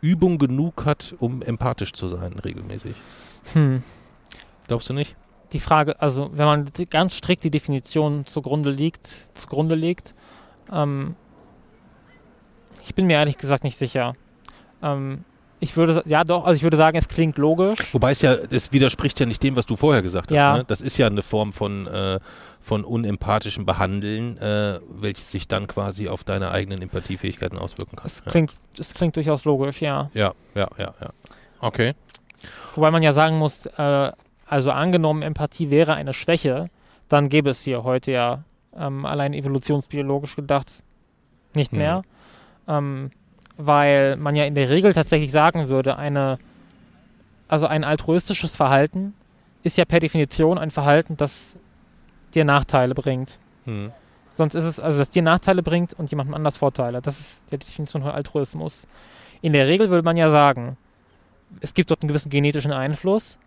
A: Übung genug hat, um empathisch zu sein, regelmäßig. Hm. Glaubst du nicht?
B: Die Frage, also wenn man ganz strikt die Definition zugrunde liegt, zugrunde legt, ähm, ich bin mir ehrlich gesagt nicht sicher. Ähm, ich würde, ja doch, also ich würde sagen, es klingt logisch.
A: Wobei es ja, es widerspricht ja nicht dem, was du vorher gesagt hast. Ja. Ne? Das ist ja eine Form von, äh, von unempathischem Behandeln, äh, welches sich dann quasi auf deine eigenen Empathiefähigkeiten auswirken kann.
B: Es klingt, ja. klingt durchaus logisch, ja.
A: Ja, ja, ja, ja. Okay.
B: Wobei man ja sagen muss, äh, also angenommen, Empathie wäre eine Schwäche, dann gäbe es hier heute ja ähm, allein evolutionsbiologisch gedacht nicht hm. mehr. Ähm, weil man ja in der Regel tatsächlich sagen würde, eine, also ein altruistisches Verhalten ist ja per Definition ein Verhalten, das dir Nachteile bringt. Hm. Sonst ist es, also dass dir Nachteile bringt und jemandem anders Vorteile. Das ist die Definition von Altruismus. In der Regel würde man ja sagen, es gibt dort einen gewissen genetischen Einfluss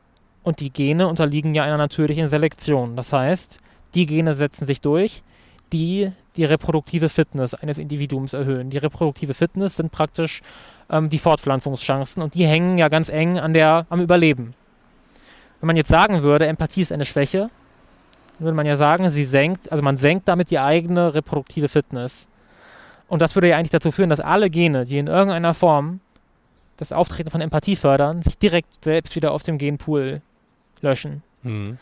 B: und die Gene unterliegen ja einer natürlichen Selektion. Das heißt, die Gene setzen sich durch, die die reproduktive Fitness eines Individuums erhöhen. Die reproduktive Fitness sind praktisch ähm, die Fortpflanzungschancen und die hängen ja ganz eng an der, am Überleben. Wenn man jetzt sagen würde, Empathie ist eine Schwäche, würde man ja sagen, sie senkt, also man senkt damit die eigene reproduktive Fitness. Und das würde ja eigentlich dazu führen, dass alle Gene, die in irgendeiner Form das Auftreten von Empathie fördern, sich direkt selbst wieder auf dem Genpool löschen. Mhm.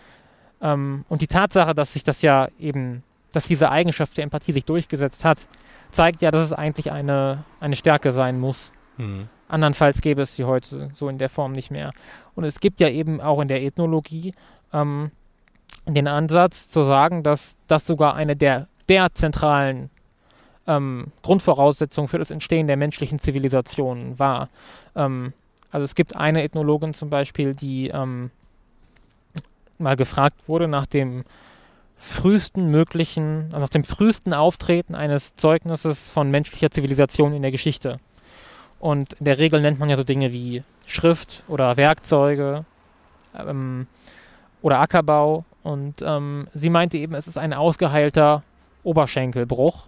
B: Ähm, und die Tatsache, dass sich das ja eben dass diese Eigenschaft der Empathie sich durchgesetzt hat, zeigt ja, dass es eigentlich eine, eine Stärke sein muss. Mhm. Andernfalls gäbe es sie heute so in der Form nicht mehr. Und es gibt ja eben auch in der Ethnologie ähm, den Ansatz zu sagen, dass das sogar eine der, der zentralen ähm, Grundvoraussetzungen für das Entstehen der menschlichen Zivilisation war. Ähm, also es gibt eine Ethnologin zum Beispiel, die ähm, mal gefragt wurde nach dem frühesten möglichen, also nach dem frühesten Auftreten eines Zeugnisses von menschlicher Zivilisation in der Geschichte. Und in der Regel nennt man ja so Dinge wie Schrift oder Werkzeuge ähm, oder Ackerbau. Und ähm, sie meinte eben, es ist ein ausgeheilter Oberschenkelbruch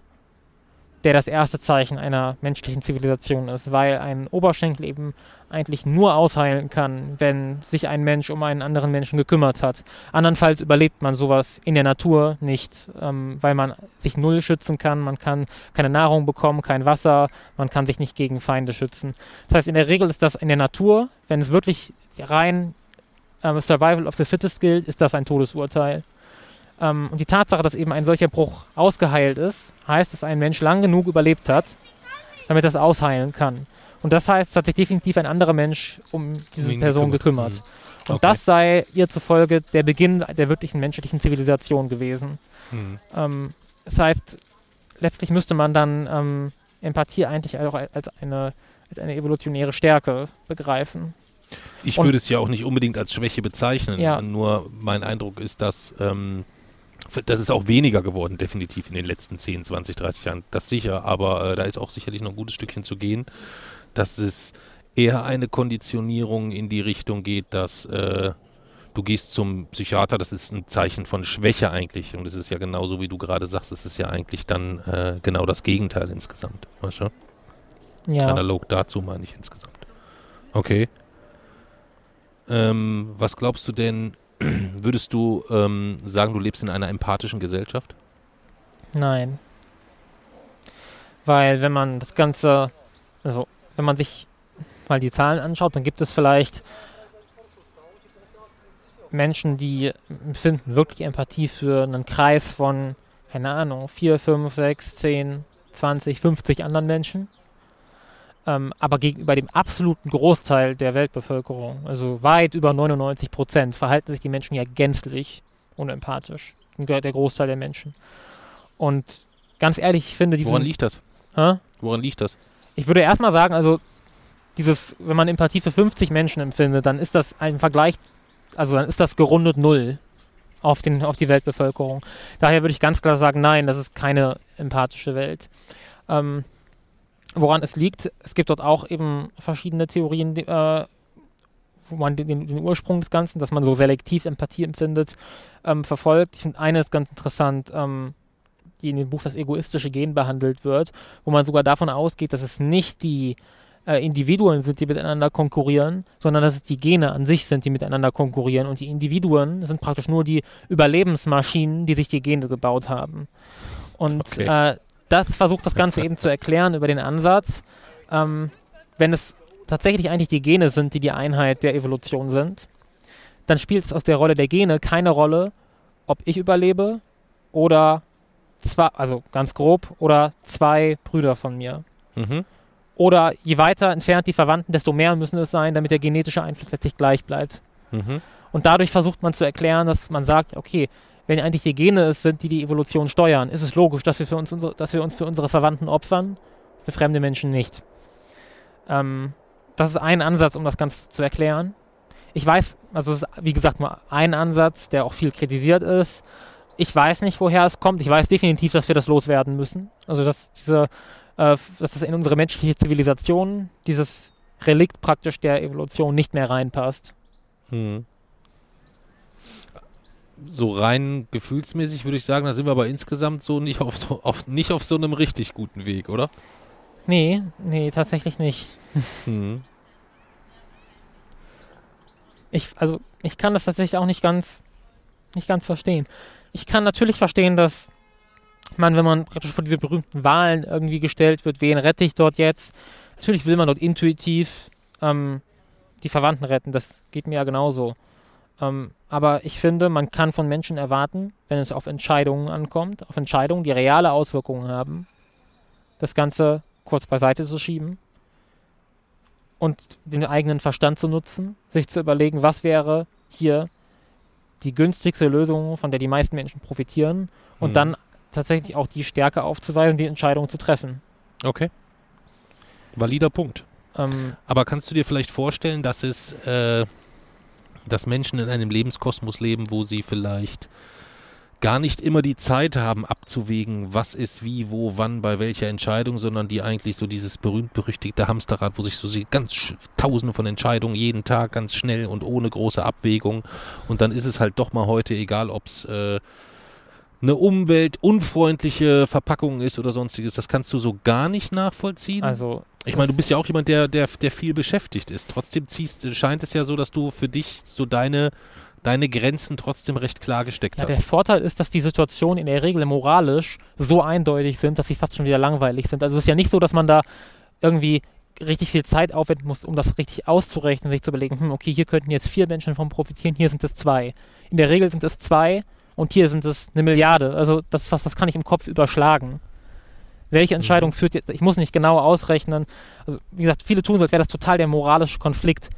B: der das erste Zeichen einer menschlichen Zivilisation ist, weil ein Oberschenkel eben eigentlich nur ausheilen kann, wenn sich ein Mensch um einen anderen Menschen gekümmert hat. Andernfalls überlebt man sowas in der Natur nicht, ähm, weil man sich null schützen kann, man kann keine Nahrung bekommen, kein Wasser, man kann sich nicht gegen Feinde schützen. Das heißt, in der Regel ist das in der Natur, wenn es wirklich rein ähm, Survival of the Fittest gilt, ist das ein Todesurteil. Ähm, und die Tatsache, dass eben ein solcher Bruch ausgeheilt ist, heißt, dass ein Mensch lang genug überlebt hat, damit das ausheilen kann. Und das heißt, es hat sich definitiv ein anderer Mensch um diese um Person gekümmert. gekümmert. Mhm. Und okay. das sei ihr zufolge der Beginn der wirklichen menschlichen Zivilisation gewesen. Mhm. Ähm, das heißt, letztlich müsste man dann ähm, Empathie eigentlich auch als eine, als eine evolutionäre Stärke begreifen.
A: Ich würde es ja auch nicht unbedingt als Schwäche bezeichnen. Ja. Nur mein Eindruck ist, dass ähm, das ist auch weniger geworden, definitiv in den letzten 10, 20, 30 Jahren. Das sicher, aber äh, da ist auch sicherlich noch ein gutes Stückchen zu gehen, dass es eher eine Konditionierung in die Richtung geht, dass äh, du gehst zum Psychiater, das ist ein Zeichen von Schwäche eigentlich. Und es ist ja genauso, wie du gerade sagst, es ist ja eigentlich dann äh, genau das Gegenteil insgesamt. Weißt du? Ja. Analog dazu meine ich insgesamt. Okay. Ähm, was glaubst du denn, Würdest du ähm, sagen, du lebst in einer empathischen Gesellschaft?
B: Nein. Weil wenn man das Ganze, also wenn man sich mal die Zahlen anschaut, dann gibt es vielleicht Menschen, die empfinden wirklich Empathie für einen Kreis von, keine Ahnung, 4, 5, 6, 10, 20, 50 anderen Menschen. Ähm, aber gegenüber dem absoluten Großteil der Weltbevölkerung, also weit über 99 Prozent, verhalten sich die Menschen ja gänzlich unempathisch. Der, der Großteil der Menschen. Und ganz ehrlich, ich finde diesen...
A: Woran liegt das?
B: Hä?
A: Woran liegt das?
B: Ich würde erstmal sagen, also dieses, wenn man Empathie für 50 Menschen empfindet, dann ist das ein Vergleich, also dann ist das gerundet null auf, den, auf die Weltbevölkerung. Daher würde ich ganz klar sagen, nein, das ist keine empathische Welt. Ähm, woran es liegt, es gibt dort auch eben verschiedene Theorien, die, äh, wo man den, den, Ursprung des Ganzen, dass man so selektiv Empathie empfindet, ähm, verfolgt. Ich finde eine ist ganz interessant, ähm, die in dem Buch das egoistische Gen behandelt wird, wo man sogar davon ausgeht, dass es nicht die äh, Individuen sind, die miteinander konkurrieren, sondern dass es die Gene an sich sind, die miteinander konkurrieren. Und die Individuen sind praktisch nur die Überlebensmaschinen, die sich die Gene gebaut haben. Und okay. äh, das versucht das Ganze eben zu erklären über den Ansatz, ähm, wenn es tatsächlich eigentlich die Gene sind, die die Einheit der Evolution sind, dann spielt es aus der Rolle der Gene keine Rolle, ob ich überlebe oder zwei, also ganz grob, oder zwei Brüder von mir. Mhm. Oder je weiter entfernt die Verwandten, desto mehr müssen es sein, damit der genetische Einfluss letztlich gleich bleibt. Mhm. Und dadurch versucht man zu erklären, dass man sagt, okay, wenn eigentlich die Gene es sind, die die Evolution steuern, ist es logisch, dass wir, für uns, dass wir uns für unsere Verwandten opfern, für fremde Menschen nicht. Ähm, das ist ein Ansatz, um das Ganze zu erklären. Ich weiß, also es ist wie gesagt nur ein Ansatz, der auch viel kritisiert ist. Ich weiß nicht, woher es kommt. Ich weiß definitiv, dass wir das loswerden müssen. Also dass diese, äh, dass das in unsere menschliche Zivilisation, dieses Relikt praktisch der Evolution nicht mehr reinpasst. Hm.
A: So rein gefühlsmäßig würde ich sagen, da sind wir aber insgesamt so nicht auf so, auf, nicht auf so einem richtig guten Weg, oder?
B: Nee, nee, tatsächlich nicht. Hm. Ich, also, ich kann das tatsächlich auch nicht ganz, nicht ganz verstehen ich kann natürlich verstehen, dass man, wenn man praktisch vor diese berühmten Wahlen irgendwie gestellt wird, wen rette ich dort jetzt? Natürlich will man dort intuitiv ähm, die Verwandten retten. Das geht mir ja genauso. Ähm, aber ich finde, man kann von Menschen erwarten, wenn es auf Entscheidungen ankommt, auf Entscheidungen, die reale Auswirkungen haben, das Ganze kurz beiseite zu schieben und den eigenen Verstand zu nutzen, sich zu überlegen, was wäre hier die günstigste Lösung, von der die meisten Menschen profitieren und mhm. dann tatsächlich auch die Stärke aufzuweisen, die Entscheidung zu treffen.
A: Okay. Valider Punkt. Ähm, Aber kannst du dir vielleicht vorstellen, dass es, äh, dass Menschen in einem Lebenskosmos leben, wo sie vielleicht gar nicht immer die Zeit haben abzuwägen, was ist wie, wo, wann, bei welcher Entscheidung, sondern die eigentlich so dieses berühmt-berüchtigte Hamsterrad, wo sich so ganz tausende von Entscheidungen jeden Tag ganz schnell und ohne große Abwägung. Und dann ist es halt doch mal heute egal, ob es äh, eine umweltunfreundliche Verpackung ist oder sonstiges. Das kannst du so gar nicht nachvollziehen.
B: Also
A: ich meine, du bist ja auch jemand, der, der, der viel beschäftigt ist. Trotzdem ziehst, scheint es ja so, dass du für dich so deine deine Grenzen trotzdem recht klar gesteckt
B: ja,
A: hast.
B: Der Vorteil ist, dass die Situationen in der Regel moralisch so eindeutig sind, dass sie fast schon wieder langweilig sind. Also es ist ja nicht so, dass man da irgendwie richtig viel Zeit aufwenden muss, um das richtig auszurechnen, sich zu überlegen, hm, okay, hier könnten jetzt vier Menschen von profitieren, hier sind es zwei. In der Regel sind es zwei und hier sind es eine Milliarde. Also das was, das kann ich im Kopf überschlagen. Welche mhm. Entscheidung mhm. führt jetzt? Ich muss nicht genau ausrechnen. Also wie gesagt, viele tun so, als wäre das total der moralische Konflikt.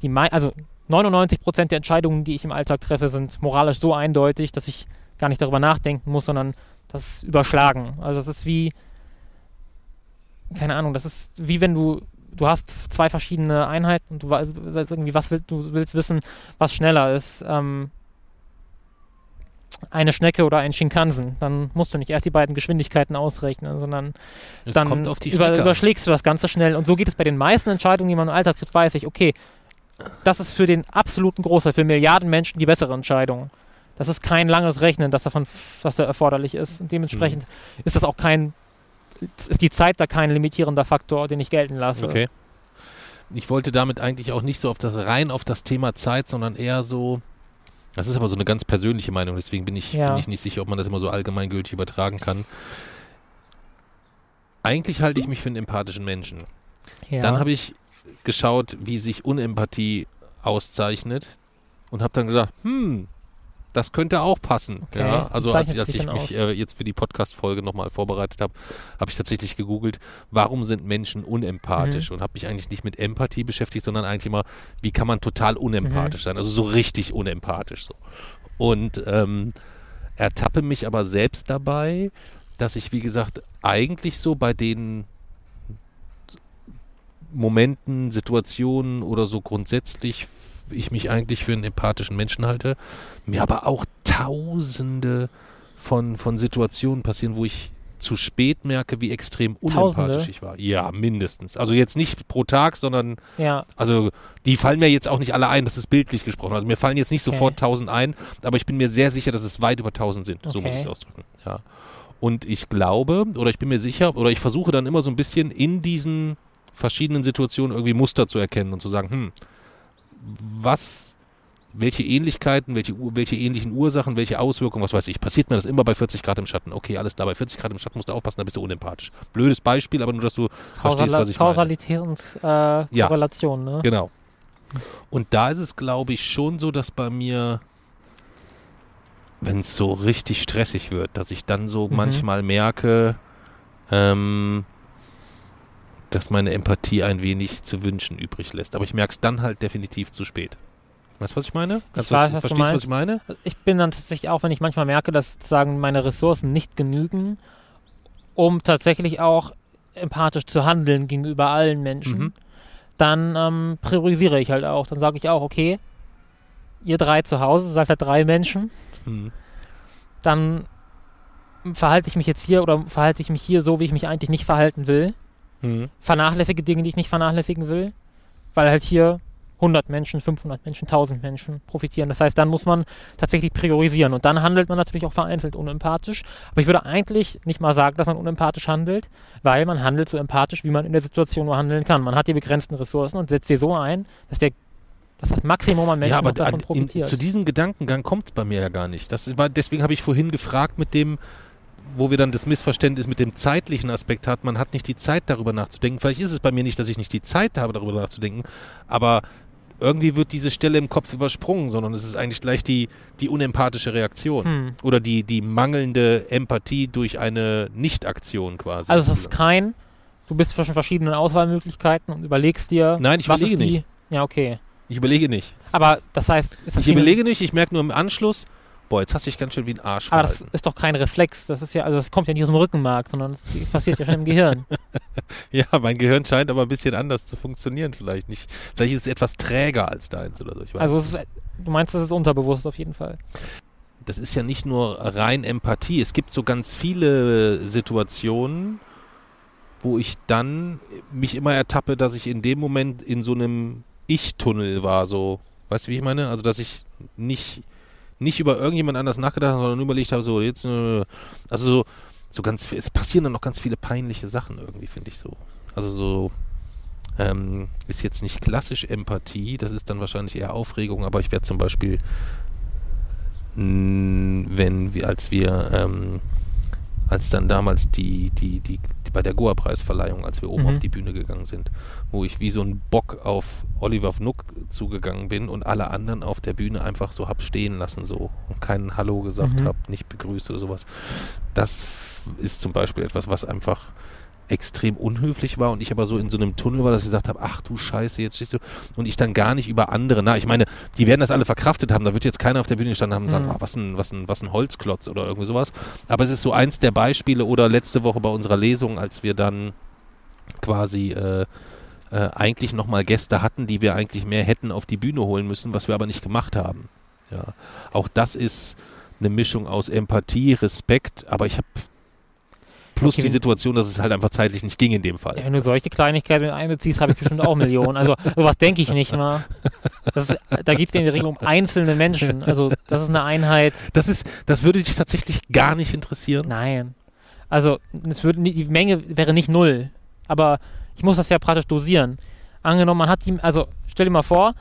B: Die also 99 Prozent der Entscheidungen, die ich im Alltag treffe, sind moralisch so eindeutig, dass ich gar nicht darüber nachdenken muss, sondern das ist überschlagen. Also das ist wie, keine Ahnung, das ist wie wenn du, du hast zwei verschiedene Einheiten und du weißt irgendwie, was willst, du willst wissen, was schneller ist. Ähm, eine Schnecke oder ein Shinkansen. Dann musst du nicht erst die beiden Geschwindigkeiten ausrechnen, sondern
A: es
B: dann
A: über,
B: überschlägst du das Ganze schnell. Und so geht es bei den meisten Entscheidungen, die man im Alltag trifft, weiß ich, okay, das ist für den absoluten Großteil, für Milliarden Menschen die bessere Entscheidung. Das ist kein langes Rechnen, das davon, was da erforderlich ist. Und dementsprechend mhm. ist das auch kein, ist die Zeit da kein limitierender Faktor, den ich gelten lasse.
A: Okay. Ich wollte damit eigentlich auch nicht so auf das, rein auf das Thema Zeit, sondern eher so, das ist aber so eine ganz persönliche Meinung, deswegen bin ich, ja. bin ich nicht sicher, ob man das immer so allgemeingültig übertragen kann. Eigentlich halte ich mich für einen empathischen Menschen. Ja. Dann habe ich geschaut, wie sich Unempathie auszeichnet und habe dann gedacht, hm, das könnte auch passen.
B: Okay.
A: Ja, also als, als ich mich äh, jetzt für die Podcast-Folge nochmal vorbereitet habe, habe ich tatsächlich gegoogelt, warum sind Menschen unempathisch
B: Mhm.
A: und habe mich eigentlich nicht mit Empathie beschäftigt, sondern eigentlich immer, wie kann man total unempathisch
B: Mhm.
A: sein, also so richtig unempathisch. So. Und ähm, ertappe mich aber selbst dabei, dass ich, wie gesagt, eigentlich so bei den Momenten, Situationen oder so grundsätzlich ich mich eigentlich für einen empathischen Menschen halte, mir aber auch tausende von, von Situationen passieren, wo ich zu spät merke, wie extrem unempathisch
B: Tausende?
A: ich war. Ja, mindestens. Also jetzt nicht pro Tag, sondern
B: Ja,
A: also die fallen mir jetzt auch nicht alle ein, das ist bildlich gesprochen. Also mir fallen jetzt nicht
B: Okay.
A: sofort 1000 ein, aber ich bin mir sehr sicher, dass es weit über 1000 sind. So muss
B: Okay.
A: ich es ausdrücken. Ja. Und ich glaube, oder ich bin mir sicher, oder ich versuche dann immer so ein bisschen in diesen verschiedenen Situationen irgendwie Muster zu erkennen und zu sagen, hm, was, welche Ähnlichkeiten, welche, welche ähnlichen Ursachen, welche Auswirkungen, was weiß ich, passiert mir das immer bei 40 Grad im Schatten. Okay, alles da, bei 40 Grad im Schatten musst du aufpassen, da bist du unempathisch. Blödes Beispiel, aber nur, dass du verstehst,
B: Kausal
A: was ich meine.
B: Kausalität und äh,
A: Ja.
B: Korrelation, ne?
A: Genau. Und da ist es, glaube ich, schon so, dass bei mir, wenn es so richtig stressig wird, dass ich dann so
B: Mhm.
A: manchmal merke, ähm, dass meine Empathie ein wenig zu wünschen übrig lässt. Aber ich merke es dann halt definitiv zu spät. Weißt du, was ich meine? Kannst du
B: weiß,
A: was,
B: was
A: verstehst du, was ich meine?
B: Ich bin dann tatsächlich auch, wenn ich manchmal merke, dass sozusagen meine Ressourcen nicht genügen, um tatsächlich auch empathisch zu handeln gegenüber allen Menschen,
A: Mhm.
B: dann ähm, priorisiere ich halt auch. Dann sage ich auch, okay, ihr drei zu Hause seid halt drei Menschen,
A: Hm.
B: dann verhalte ich mich jetzt hier oder verhalte ich mich hier so, wie ich mich eigentlich nicht verhalten will.
A: Hm.
B: Vernachlässige Dinge, die ich nicht vernachlässigen will, weil halt hier 100 Menschen, 500 Menschen, 1000 Menschen profitieren. Das heißt, dann muss man tatsächlich priorisieren und dann handelt man natürlich auch vereinzelt unempathisch. Aber ich würde eigentlich nicht mal sagen, dass man unempathisch handelt, weil man handelt so empathisch, wie man in der Situation nur handeln kann. Man hat die begrenzten Ressourcen und setzt sie so ein, dass der dass das Maximum an Menschen
A: Ja,
B: davon
A: an, in,
B: profitiert.
A: zu diesem Gedankengang kommt es bei mir ja gar nicht. Das war, deswegen habe ich vorhin gefragt mit dem, wo wir dann das Missverständnis mit dem zeitlichen Aspekt hatten. Man hat nicht die Zeit, darüber nachzudenken. Vielleicht ist es bei mir nicht, dass ich nicht die Zeit habe, darüber nachzudenken, aber irgendwie wird diese Stelle im Kopf übersprungen, sondern es ist eigentlich gleich die, die unempathische Reaktion.
B: Hm.
A: Oder die, die mangelnde Empathie durch eine Nicht-Aktion quasi.
B: Also es ist kein, du bist zwischen verschiedenen Auswahlmöglichkeiten und überlegst dir,
A: Nein, ich überlege nicht.
B: Ja, okay.
A: ich überlege nicht.
B: Aber das heißt, das
A: Ich überlege nicht, ich merke nur im Anschluss, boah, jetzt hast du dich ganz schön wie ein Arsch
B: Aber das
A: verhalten.
B: ist doch kein Reflex. Das ist ja, also das kommt ja nicht aus dem Rückenmark, sondern das passiert ja schon im Gehirn.
A: Ja, mein Gehirn scheint aber ein bisschen anders zu funktionieren vielleicht nicht. Vielleicht ist es etwas träger als deins oder so.
B: Also ist, du meinst, das ist unterbewusst auf jeden Fall.
A: das ist ja nicht nur rein Empathie. Es gibt so ganz viele Situationen, wo ich dann mich immer ertappe, dass ich in dem Moment in so einem Ich-Tunnel war. So, weißt du, wie ich meine? Also, dass ich nicht, nicht über irgendjemand anders nachgedacht habe, sondern überlegt habe, so jetzt, äh, also so, so ganz, es passieren dann noch ganz viele peinliche Sachen irgendwie, finde ich so. Also so, ähm, ist jetzt nicht klassisch Empathie, das ist dann wahrscheinlich eher Aufregung, aber ich werde zum Beispiel, wenn wir, als wir, ähm, als dann damals die, die, die, die bei der Goa-Preisverleihung, als wir oben
B: Mhm.
A: auf die Bühne gegangen sind, wo ich wie so ein Bock auf Oliver Vnuck zugegangen bin und alle anderen auf der Bühne einfach so hab stehen lassen so und keinen Hallo gesagt
B: Mhm.
A: hab, nicht begrüßt oder sowas. Das ist zum Beispiel etwas, was einfach extrem unhöflich war und ich aber so in so einem Tunnel war, dass ich gesagt habe, ach du Scheiße, jetzt stehst du und ich dann gar nicht über andere, na, ich meine, die werden das alle verkraftet haben, da wird jetzt keiner auf der Bühne gestanden haben und sagen,
B: Mhm.
A: ah, was ein, was ein, was ein Holzklotz oder irgendwie sowas, aber es ist so eins der Beispiele oder letzte Woche bei unserer Lesung, als wir dann quasi äh, äh, eigentlich nochmal Gäste hatten, die wir eigentlich mehr hätten auf die Bühne holen müssen, was wir aber nicht gemacht haben. Ja, auch das ist eine Mischung aus Empathie, Respekt, aber ich habe plus
B: Okay,
A: die Situation, dass es halt einfach zeitlich nicht ging in dem Fall.
B: wenn du solche Kleinigkeiten einbeziehst, habe ich bestimmt auch Millionen. Also sowas denke ich nicht mal. Ist, da geht es in der Regel um einzelne Menschen. Also das ist eine Einheit.
A: Das ist, das würde dich tatsächlich gar nicht interessieren.
B: Nein. Also es würde, die Menge wäre nicht null. Aber ich muss das ja praktisch dosieren. Angenommen, man hat die, also stell dir mal vor,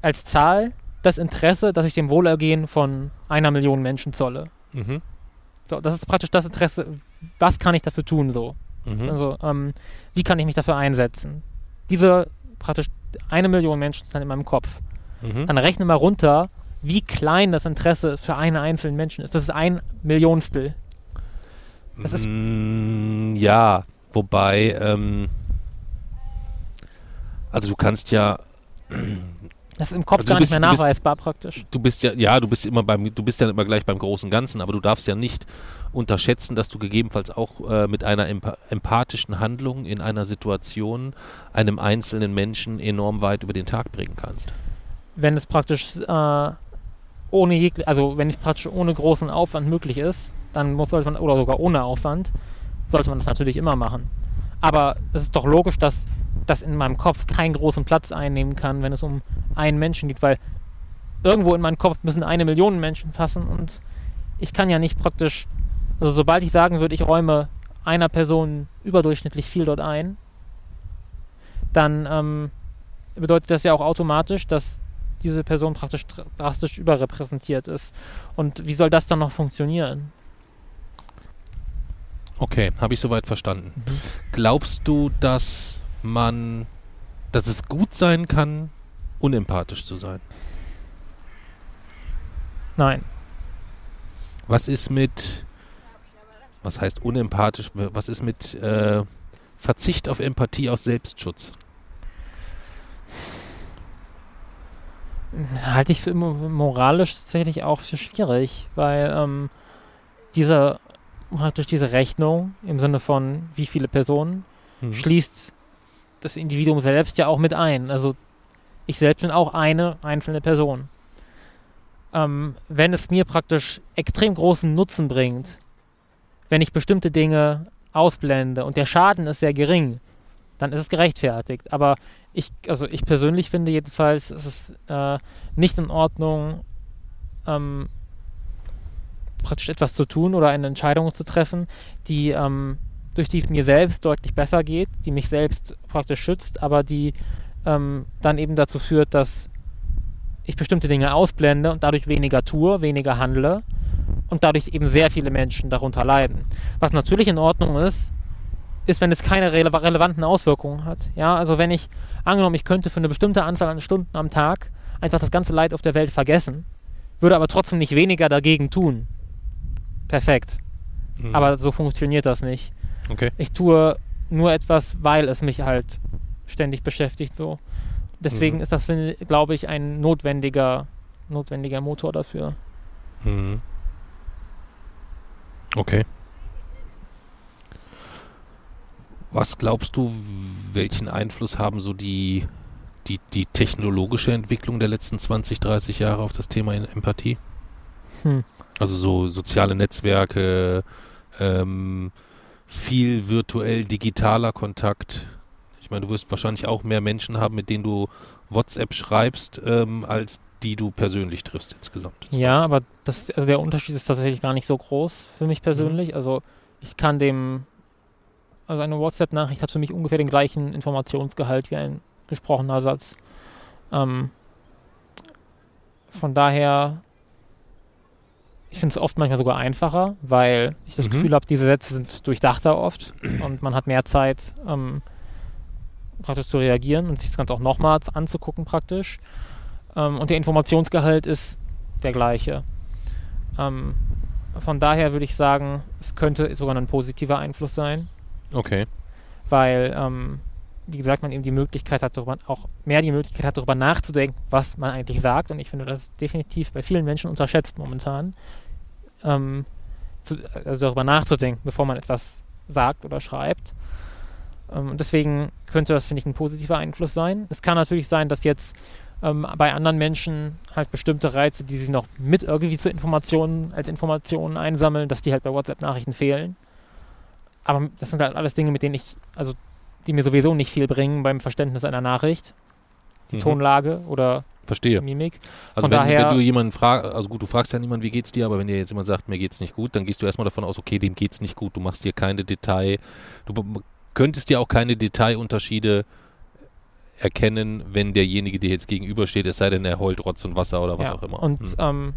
B: als Zahl das Interesse, dass ich dem Wohlergehen von einer Million Menschen zolle.
A: Mhm.
B: So, das ist praktisch das Interesse, was kann ich dafür tun so?
A: Mhm.
B: Also, ähm, wie kann ich mich dafür einsetzen? Diese praktisch eine Million Menschen sind in meinem Kopf.
A: Mhm.
B: Dann rechne mal runter, wie klein das Interesse für einen einzelnen Menschen ist. Das ist ein Millionstel.
A: Das ist mm, ja, wobei, ähm, also du kannst ja.
B: Das ist im Kopf also gar bist, nicht mehr nachweisbar
A: bist,
B: praktisch.
A: Du bist ja, ja, du bist immer beim, du bist ja immer gleich beim großen Ganzen, aber du darfst ja nicht unterschätzen, dass du gegebenenfalls auch äh, mit einer emp empathischen Handlung in einer Situation einem einzelnen Menschen enorm weit über den Tag bringen kannst.
B: Wenn es praktisch äh, ohne jeglich, also wenn es praktisch ohne großen Aufwand möglich ist, dann muss sollte man, oder sogar ohne Aufwand, sollte man das natürlich immer machen. Aber es ist doch logisch, dass das in meinem Kopf keinen großen Platz einnehmen kann, wenn es um einen Menschen geht, weil irgendwo in meinem Kopf müssen eine Million Menschen passen und ich kann ja nicht praktisch, also sobald ich sagen würde, ich räume einer Person überdurchschnittlich viel dort ein, dann ähm, bedeutet das ja auch automatisch, dass diese Person praktisch drastisch überrepräsentiert ist. Und wie soll das dann noch funktionieren?
A: Okay, habe ich soweit verstanden. Mhm. Glaubst du, dass man, dass es gut sein kann, unempathisch zu sein?
B: Nein.
A: Was ist mit, was heißt unempathisch, was ist mit äh, Verzicht auf Empathie aus Selbstschutz?
B: Halte ich für moralisch tatsächlich auch für schwierig, weil ähm, diese praktisch diese Rechnung im Sinne von wie viele Personen mhm. schließt das Individuum selbst ja auch mit ein. Also ich selbst bin auch eine einzelne Person. Ähm, wenn es mir praktisch extrem großen Nutzen bringt, wenn ich bestimmte Dinge ausblende und der Schaden ist sehr gering, dann ist es gerechtfertigt. Aber ich, also ich persönlich finde jedenfalls, es ist äh, nicht in Ordnung, ähm, praktisch etwas zu tun oder eine Entscheidung zu treffen, die ähm, durch die es mir selbst deutlich besser geht, die mich selbst praktisch schützt, aber die ähm, dann eben dazu führt, dass ich bestimmte Dinge ausblende und dadurch weniger tue, weniger handle und dadurch eben sehr viele Menschen darunter leiden. Was natürlich in Ordnung ist, ist, wenn es keine rele relevanten Auswirkungen hat. Ja, also wenn ich, angenommen, ich könnte für eine bestimmte Anzahl an Stunden am Tag einfach das ganze Leid auf der Welt vergessen, würde aber trotzdem nicht weniger dagegen tun. Perfekt. Mhm. Aber so funktioniert das nicht.
A: Okay.
B: Ich tue nur etwas, weil es mich halt ständig beschäftigt so. Deswegen mhm. ist das, glaube ich, ein notwendiger, notwendiger Motor dafür.
A: Mhm. Okay. Was glaubst du, welchen Einfluss haben so die, die, die technologische Entwicklung der letzten 20, 30 Jahre auf das Thema Empathie? Hm. Also so soziale Netzwerke, ähm, viel virtuell digitaler Kontakt. Ich meine, du wirst wahrscheinlich auch mehr Menschen haben, mit denen du WhatsApp schreibst, ähm, als die du persönlich triffst insgesamt.
B: Ja, aber das, also der Unterschied ist tatsächlich gar nicht so groß für mich persönlich. Mhm. Also ich kann dem, also eine WhatsApp-Nachricht hat für mich ungefähr den gleichen Informationsgehalt wie ein gesprochener Satz. Ähm, von daher ich finde es oft manchmal sogar einfacher, weil ich das mhm. Gefühl habe, diese Sätze sind durchdachter oft und man hat mehr Zeit, ähm, praktisch zu reagieren und sich das Ganze auch nochmal anzugucken praktisch. Ähm, und der Informationsgehalt ist der gleiche. Ähm, von daher würde ich sagen, es könnte sogar ein positiver Einfluss sein.
A: Okay.
B: Weil, ähm, wie gesagt, man eben die Möglichkeit hat, darüber, auch mehr die Möglichkeit hat, darüber nachzudenken, was man eigentlich sagt. Und ich finde, das ist definitiv bei vielen Menschen unterschätzt momentan ähm, zu, also darüber nachzudenken, bevor man etwas sagt oder schreibt. Ähm, und deswegen könnte das, finde ich, ein positiver Einfluss sein. Es kann natürlich sein, dass jetzt ähm, bei anderen Menschen halt bestimmte Reize, die sie noch mit irgendwie zu Informationen, als Informationen einsammeln, dass die halt bei WhatsApp-Nachrichten fehlen. Aber das sind halt alles Dinge, mit denen ich, also die mir sowieso nicht viel bringen beim Verständnis einer Nachricht. Die mhm. Tonlage oder
A: Verstehe.
B: Mimik.
A: Also wenn, wenn, du jemanden fragst, also gut, du fragst ja niemanden, wie geht's dir, aber wenn dir jetzt jemand sagt, mir geht's nicht gut, dann gehst du erstmal davon aus, okay, dem geht's nicht gut, du machst dir keine Detail, du könntest dir auch keine Detailunterschiede erkennen, wenn derjenige dir jetzt gegenübersteht, es sei denn, er heult Rotz und Wasser oder was
B: ja,
A: auch immer.
B: Und hm. ähm,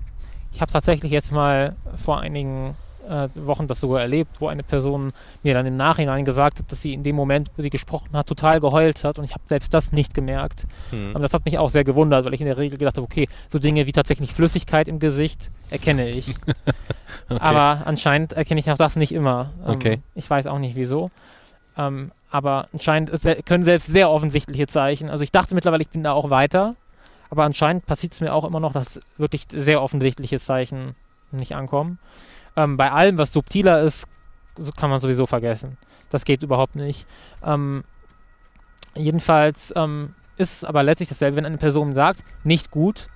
B: ich habe tatsächlich jetzt mal vor einigen äh, Wochen das sogar erlebt, wo eine Person mir dann im Nachhinein gesagt hat, dass sie in dem Moment, wo sie gesprochen hat, total geheult hat und ich habe selbst das nicht gemerkt.
A: Hm.
B: Und das hat mich auch sehr gewundert, weil ich in der Regel gedacht habe, okay, so Dinge wie tatsächlich Flüssigkeit im Gesicht erkenne ich.
A: Okay.
B: Aber anscheinend erkenne ich auch das nicht immer. Ähm,
A: Okay.
B: Ich weiß auch nicht wieso. Ähm, aber anscheinend können selbst sehr offensichtliche Zeichen. Also ich dachte mittlerweile, ich bin da auch weiter. Aber anscheinend passiert es mir auch immer noch, dass wirklich sehr offensichtliche Zeichen nicht ankommen. Ähm, bei allem, was subtiler ist, kann man sowieso vergessen. Das geht überhaupt nicht. Ähm, jedenfalls ähm, ist es aber letztlich dasselbe, wenn eine Person sagt, nicht gut,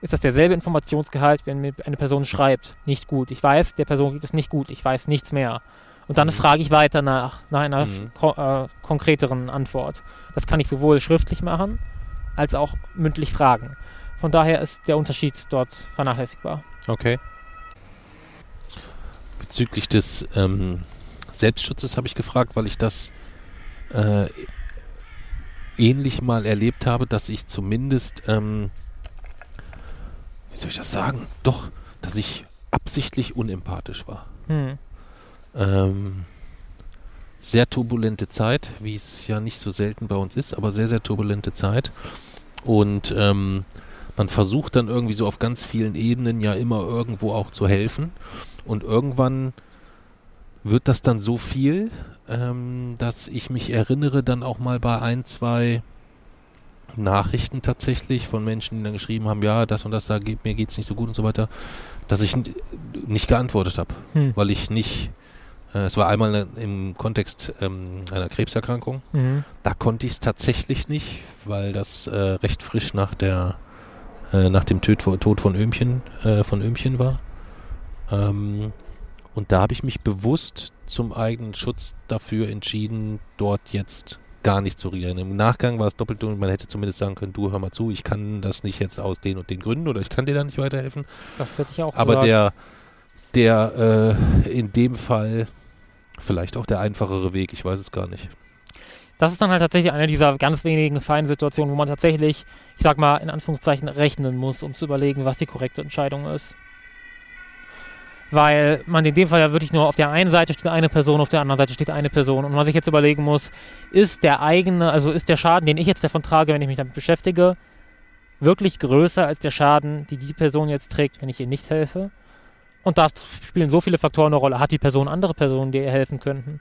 B: ist das derselbe Informationsgehalt, wenn mir eine Person schreibt, nicht gut. Ich weiß, der Person geht es nicht gut, ich weiß nichts mehr. Und dann
A: Mhm.
B: frage ich weiter nach, nach einer
A: Mhm.
B: äh, konkreteren Antwort. Das kann ich sowohl schriftlich machen, als auch mündlich fragen. Von daher ist der Unterschied dort vernachlässigbar.
A: Okay. Bezüglich des ähm, Selbstschutzes habe ich gefragt, weil ich das äh, ähnlich mal erlebt habe, dass ich zumindest, ähm, wie soll ich das sagen? Doch, dass ich absichtlich unempathisch war.
B: Hm.
A: Ähm, sehr turbulente Zeit, wie es ja nicht so selten bei uns ist, aber sehr, sehr turbulente Zeit. Und ähm, man versucht dann irgendwie so auf ganz vielen Ebenen ja immer irgendwo auch zu helfen. Und irgendwann wird das dann so viel, ähm, dass ich mich erinnere dann auch mal bei ein, zwei Nachrichten tatsächlich von Menschen, die dann geschrieben haben, ja, das und das, da geht, mir geht's nicht so gut und so weiter, dass ich nicht geantwortet habe
B: Hm.
A: weil ich nicht, äh, es war einmal ne- im Kontext ähm, einer Krebserkrankung,
B: Mhm.
A: da konnte ich es tatsächlich nicht, weil das äh, recht frisch nach der, äh, nach dem Tod, Tod von Öhmchen, äh, von Öhmchen war. Ähm, und da habe ich mich bewusst zum eigenen Schutz dafür entschieden, dort jetzt gar nicht zu reagieren. Im Nachgang war es doppelt und man hätte zumindest sagen können, du hör mal zu, ich kann das nicht jetzt aus den und den Gründen oder ich kann dir da nicht weiterhelfen.
B: Das hätte ich auch
A: Aber
B: gesagt.
A: der, der äh, in dem Fall vielleicht auch der einfachere Weg, ich weiß es gar nicht.
B: das ist dann halt tatsächlich eine dieser ganz wenigen feinen Situationen, wo man tatsächlich, ich sag mal, in Anführungszeichen rechnen muss, um zu überlegen, was die korrekte Entscheidung ist. Weil man in dem Fall ja wirklich nur auf der einen Seite steht eine Person, auf der anderen Seite steht eine Person und man sich jetzt überlegen muss, ist der eigene, also ist der Schaden, den ich jetzt davon trage, wenn ich mich damit beschäftige, wirklich größer als der Schaden, die die Person jetzt trägt, wenn ich ihr nicht helfe? Und da spielen so viele Faktoren eine Rolle. Hat die Person andere Personen, die ihr helfen könnten?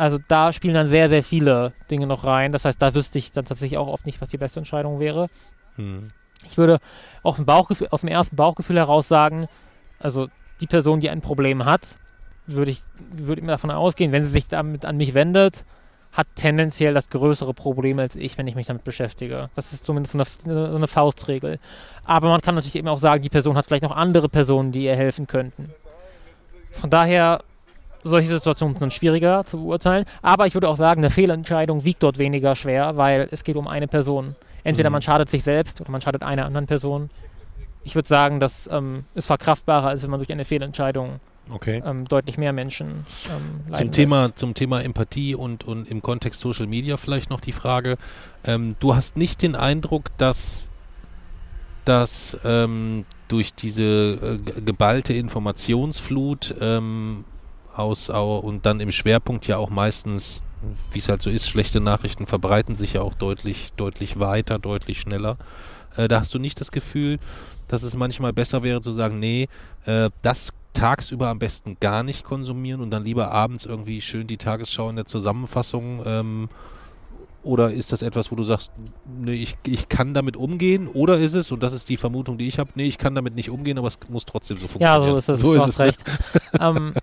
B: Also da spielen dann sehr, sehr viele Dinge noch rein. Das heißt, da wüsste ich dann tatsächlich auch oft nicht, was die beste Entscheidung wäre.
A: Hm.
B: Ich würde im Bauchgefühl, aus dem ersten Bauchgefühl heraus sagen, also die Person, die ein Problem hat, würde ich würde immer davon ausgehen, wenn sie sich damit an mich wendet, hat tendenziell das größere Problem als ich, wenn ich mich damit beschäftige. Das ist zumindest so eine, so eine Faustregel. Aber man kann natürlich eben auch sagen, die Person hat vielleicht noch andere Personen, die ihr helfen könnten. Von daher, solche Situationen sind schwieriger zu beurteilen. Aber ich würde auch sagen, eine Fehlentscheidung wiegt dort weniger schwer, weil es geht um eine Person. Entweder
A: Mhm.
B: man schadet sich selbst oder man schadet einer anderen Person. Ich würde sagen, das ähm, ist verkraftbarer, als wenn man durch eine Fehlentscheidung
A: Okay.
B: ähm, deutlich mehr Menschen ähm,
A: Zum Thema,
B: lässt.
A: zum Thema Empathie und, und im Kontext Social Media vielleicht noch die Frage. Ähm, du hast nicht den Eindruck, dass, dass ähm, durch diese äh, ge- geballte Informationsflut ähm, aus au- und dann im Schwerpunkt ja auch meistens, wie es halt so ist, schlechte Nachrichten verbreiten sich ja auch deutlich, deutlich weiter, deutlich schneller. Äh, da hast du nicht das Gefühl, dass es manchmal besser wäre zu sagen, nee, äh, das tagsüber am besten gar nicht konsumieren und dann lieber abends irgendwie schön die Tagesschau in der Zusammenfassung ähm, oder ist das etwas, wo du sagst, nee, ich, ich kann damit umgehen? Oder ist es, und das ist die Vermutung, die ich habe, nee, ich kann damit nicht umgehen, aber es muss trotzdem so
B: Ja,
A: funktionieren.
B: so ist es.
A: So
B: du
A: ist
B: hast
A: es. ne?
B: recht. ähm,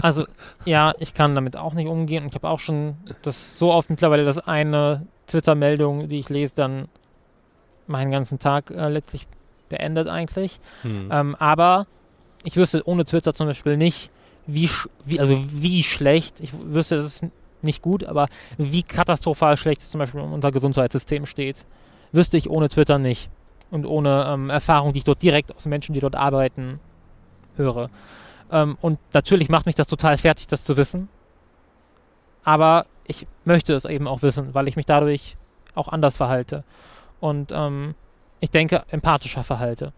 B: also, ja, ich kann damit auch nicht umgehen. Und ich habe auch schon das so oft mittlerweile, dass eine Twitter-Meldung, die ich lese, dann meinen ganzen Tag äh, letztlich beendet eigentlich.
A: Hm.
B: Ähm, aber ich wüsste ohne Twitter zum Beispiel nicht, wie, wie, also wie schlecht, ich wüsste, das ist n- nicht gut, aber wie katastrophal schlecht es zum Beispiel um unser Gesundheitssystem steht. Wüsste ich ohne Twitter nicht. Und ohne ähm, Erfahrung, die ich dort direkt aus Menschen, die dort arbeiten, höre. Ähm, und natürlich macht mich das total fertig, das zu wissen. Aber ich möchte es eben auch wissen, weil ich mich dadurch auch anders verhalte. Und ähm, ich denke, empathischer verhalte.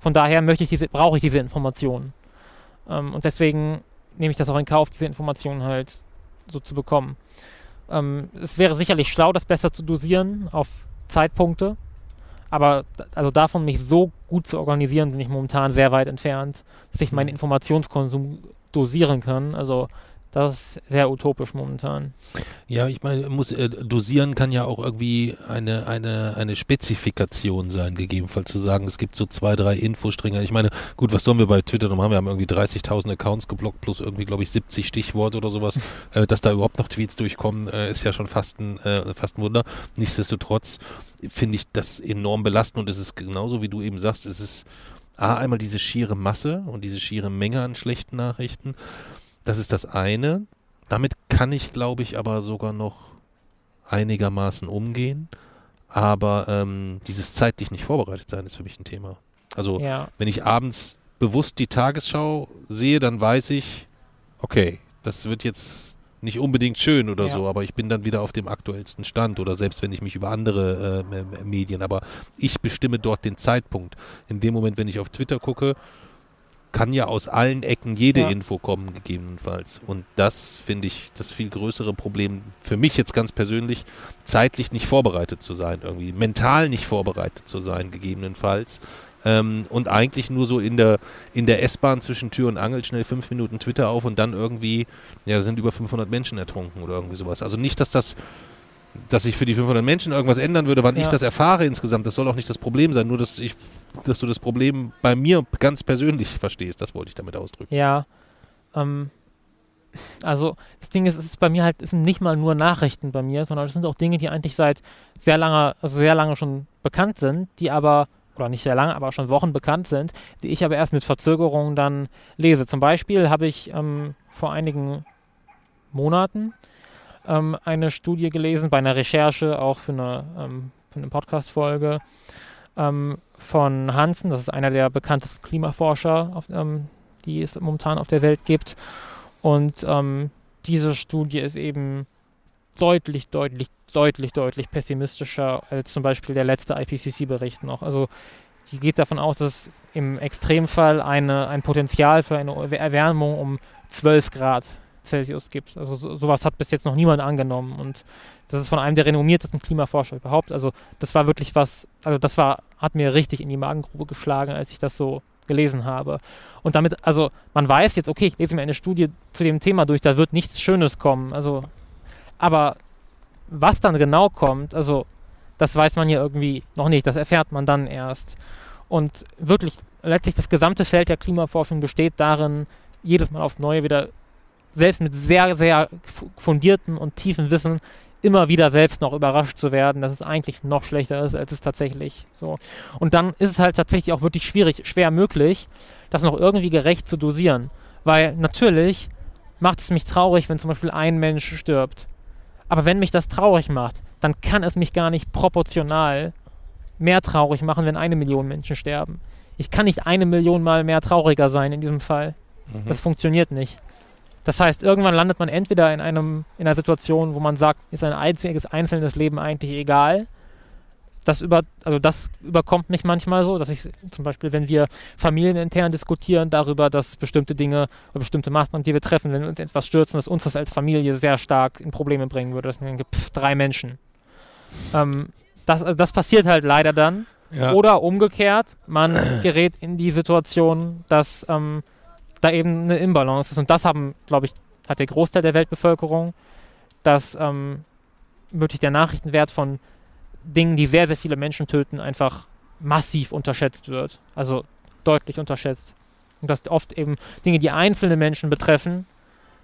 B: Von daher möchte ich diese, brauche ich diese Informationen. Ähm, und deswegen nehme ich das auch in Kauf, diese Informationen halt so zu bekommen. Ähm, es wäre sicherlich schlau, das besser zu dosieren auf Zeitpunkte. Aber also davon, mich so gut zu organisieren, bin ich momentan sehr weit entfernt, dass ich meinen mhm. Informationskonsum dosieren kann. Also das ist sehr utopisch momentan.
A: Ja, ich meine, muss äh, dosieren kann ja auch irgendwie eine, eine, eine Spezifikation sein, gegebenenfalls zu sagen, es gibt so zwei, drei Infostränge. Ich meine, gut, was sollen wir bei Twitter noch machen? Wir haben irgendwie 30.000 Accounts geblockt plus irgendwie, glaube ich, 70 Stichworte oder sowas. äh, dass da überhaupt noch Tweets durchkommen, äh, ist ja schon fast ein, äh, fast ein Wunder. Nichtsdestotrotz finde ich das enorm belastend und es ist genauso, wie du eben sagst, es ist A, einmal diese schiere Masse und diese schiere Menge an schlechten Nachrichten das ist das eine. Damit kann ich, glaube ich, aber sogar noch einigermaßen umgehen. Aber ähm, dieses zeitlich nicht vorbereitet sein ist für mich ein Thema. Also ja. wenn ich abends bewusst die Tagesschau sehe, dann weiß ich, okay, das wird jetzt nicht unbedingt schön oder ja. so, aber ich bin dann wieder auf dem aktuellsten Stand oder selbst wenn ich mich über andere äh, Medien, aber ich bestimme dort den Zeitpunkt. In dem Moment, wenn ich auf Twitter gucke, kann ja aus allen Ecken jede ja. Info kommen, gegebenenfalls. Und das finde ich das viel größere Problem für mich jetzt ganz persönlich, zeitlich nicht vorbereitet zu sein, irgendwie mental nicht vorbereitet zu sein, gegebenenfalls. Ähm, und eigentlich nur so in der, in der S-Bahn zwischen Tür und Angel schnell fünf Minuten Twitter auf und dann irgendwie, ja, da sind über 500 Menschen ertrunken oder irgendwie sowas. Also nicht, dass das dass sich für die 500 Menschen irgendwas ändern würde, wann ja. ich das erfahre insgesamt. Das soll auch nicht das Problem sein, nur dass ich, dass du das Problem bei mir ganz persönlich verstehst. Das wollte ich damit ausdrücken.
B: Ja. Ähm, also das Ding ist, es ist bei mir halt, es sind nicht mal nur Nachrichten bei mir, sondern es sind auch Dinge, die eigentlich seit sehr langer, also sehr lange schon bekannt sind, die aber oder nicht sehr lange, aber schon Wochen bekannt sind, die ich aber erst mit Verzögerung dann lese. Zum Beispiel habe ich ähm, vor einigen Monaten ähm, eine Studie gelesen, bei einer Recherche auch für eine, ähm, eine Podcast-Folge ähm, von Hansen. Das ist einer der bekanntesten Klimaforscher, auf, ähm, die es momentan auf der Welt gibt. Und ähm, diese Studie ist eben deutlich, deutlich, deutlich, deutlich pessimistischer als zum Beispiel der letzte IPCC-Bericht noch. Also die geht davon aus, dass im Extremfall eine, ein Potenzial für eine Erwärmung um 12 Grad Celsius gibt. Also so, sowas hat bis jetzt noch niemand angenommen und das ist von einem der renommiertesten Klimaforscher überhaupt. Also das war wirklich was, also das war, hat mir richtig in die Magengrube geschlagen, als ich das so gelesen habe. Und damit, also man weiß jetzt, okay, ich lese mir eine Studie zu dem Thema durch, da wird nichts Schönes kommen. Also, aber was dann genau kommt, also das weiß man ja irgendwie noch nicht, das erfährt man dann erst. Und wirklich, letztlich das gesamte Feld der Klimaforschung besteht darin, jedes Mal aufs Neue wieder selbst mit sehr, sehr fundiertem und tiefen Wissen immer wieder selbst noch überrascht zu werden, dass es eigentlich noch schlechter ist, als es tatsächlich so. Und dann ist es halt tatsächlich auch wirklich schwierig, schwer möglich, das noch irgendwie gerecht zu dosieren. Weil natürlich macht es mich traurig, wenn zum Beispiel ein Mensch stirbt. Aber wenn mich das traurig macht, dann kann es mich gar nicht proportional mehr traurig machen, wenn eine Million Menschen sterben. Ich kann nicht eine Million Mal mehr trauriger sein in diesem Fall. Mhm. Das funktioniert nicht. Das heißt, irgendwann landet man entweder in, einem, in einer Situation, wo man sagt, ist ein einziges einzelnes Leben eigentlich egal. Das, über, also das überkommt mich manchmal so, dass ich zum Beispiel, wenn wir familienintern diskutieren darüber, dass bestimmte Dinge oder bestimmte Maßnahmen, die wir treffen, wenn wir uns etwas stürzen, dass uns das als Familie sehr stark in Probleme bringen würde. Dass man denkt, pff, drei Menschen. Ähm, das, das passiert halt leider dann. Ja. Oder umgekehrt, man gerät in die Situation, dass ähm, da eben eine Imbalance ist. Und das haben, glaube ich, hat der Großteil der Weltbevölkerung, dass ähm, wirklich der Nachrichtenwert von Dingen, die sehr, sehr viele Menschen töten, einfach massiv unterschätzt wird. Also deutlich unterschätzt. Und dass oft eben Dinge, die einzelne Menschen betreffen,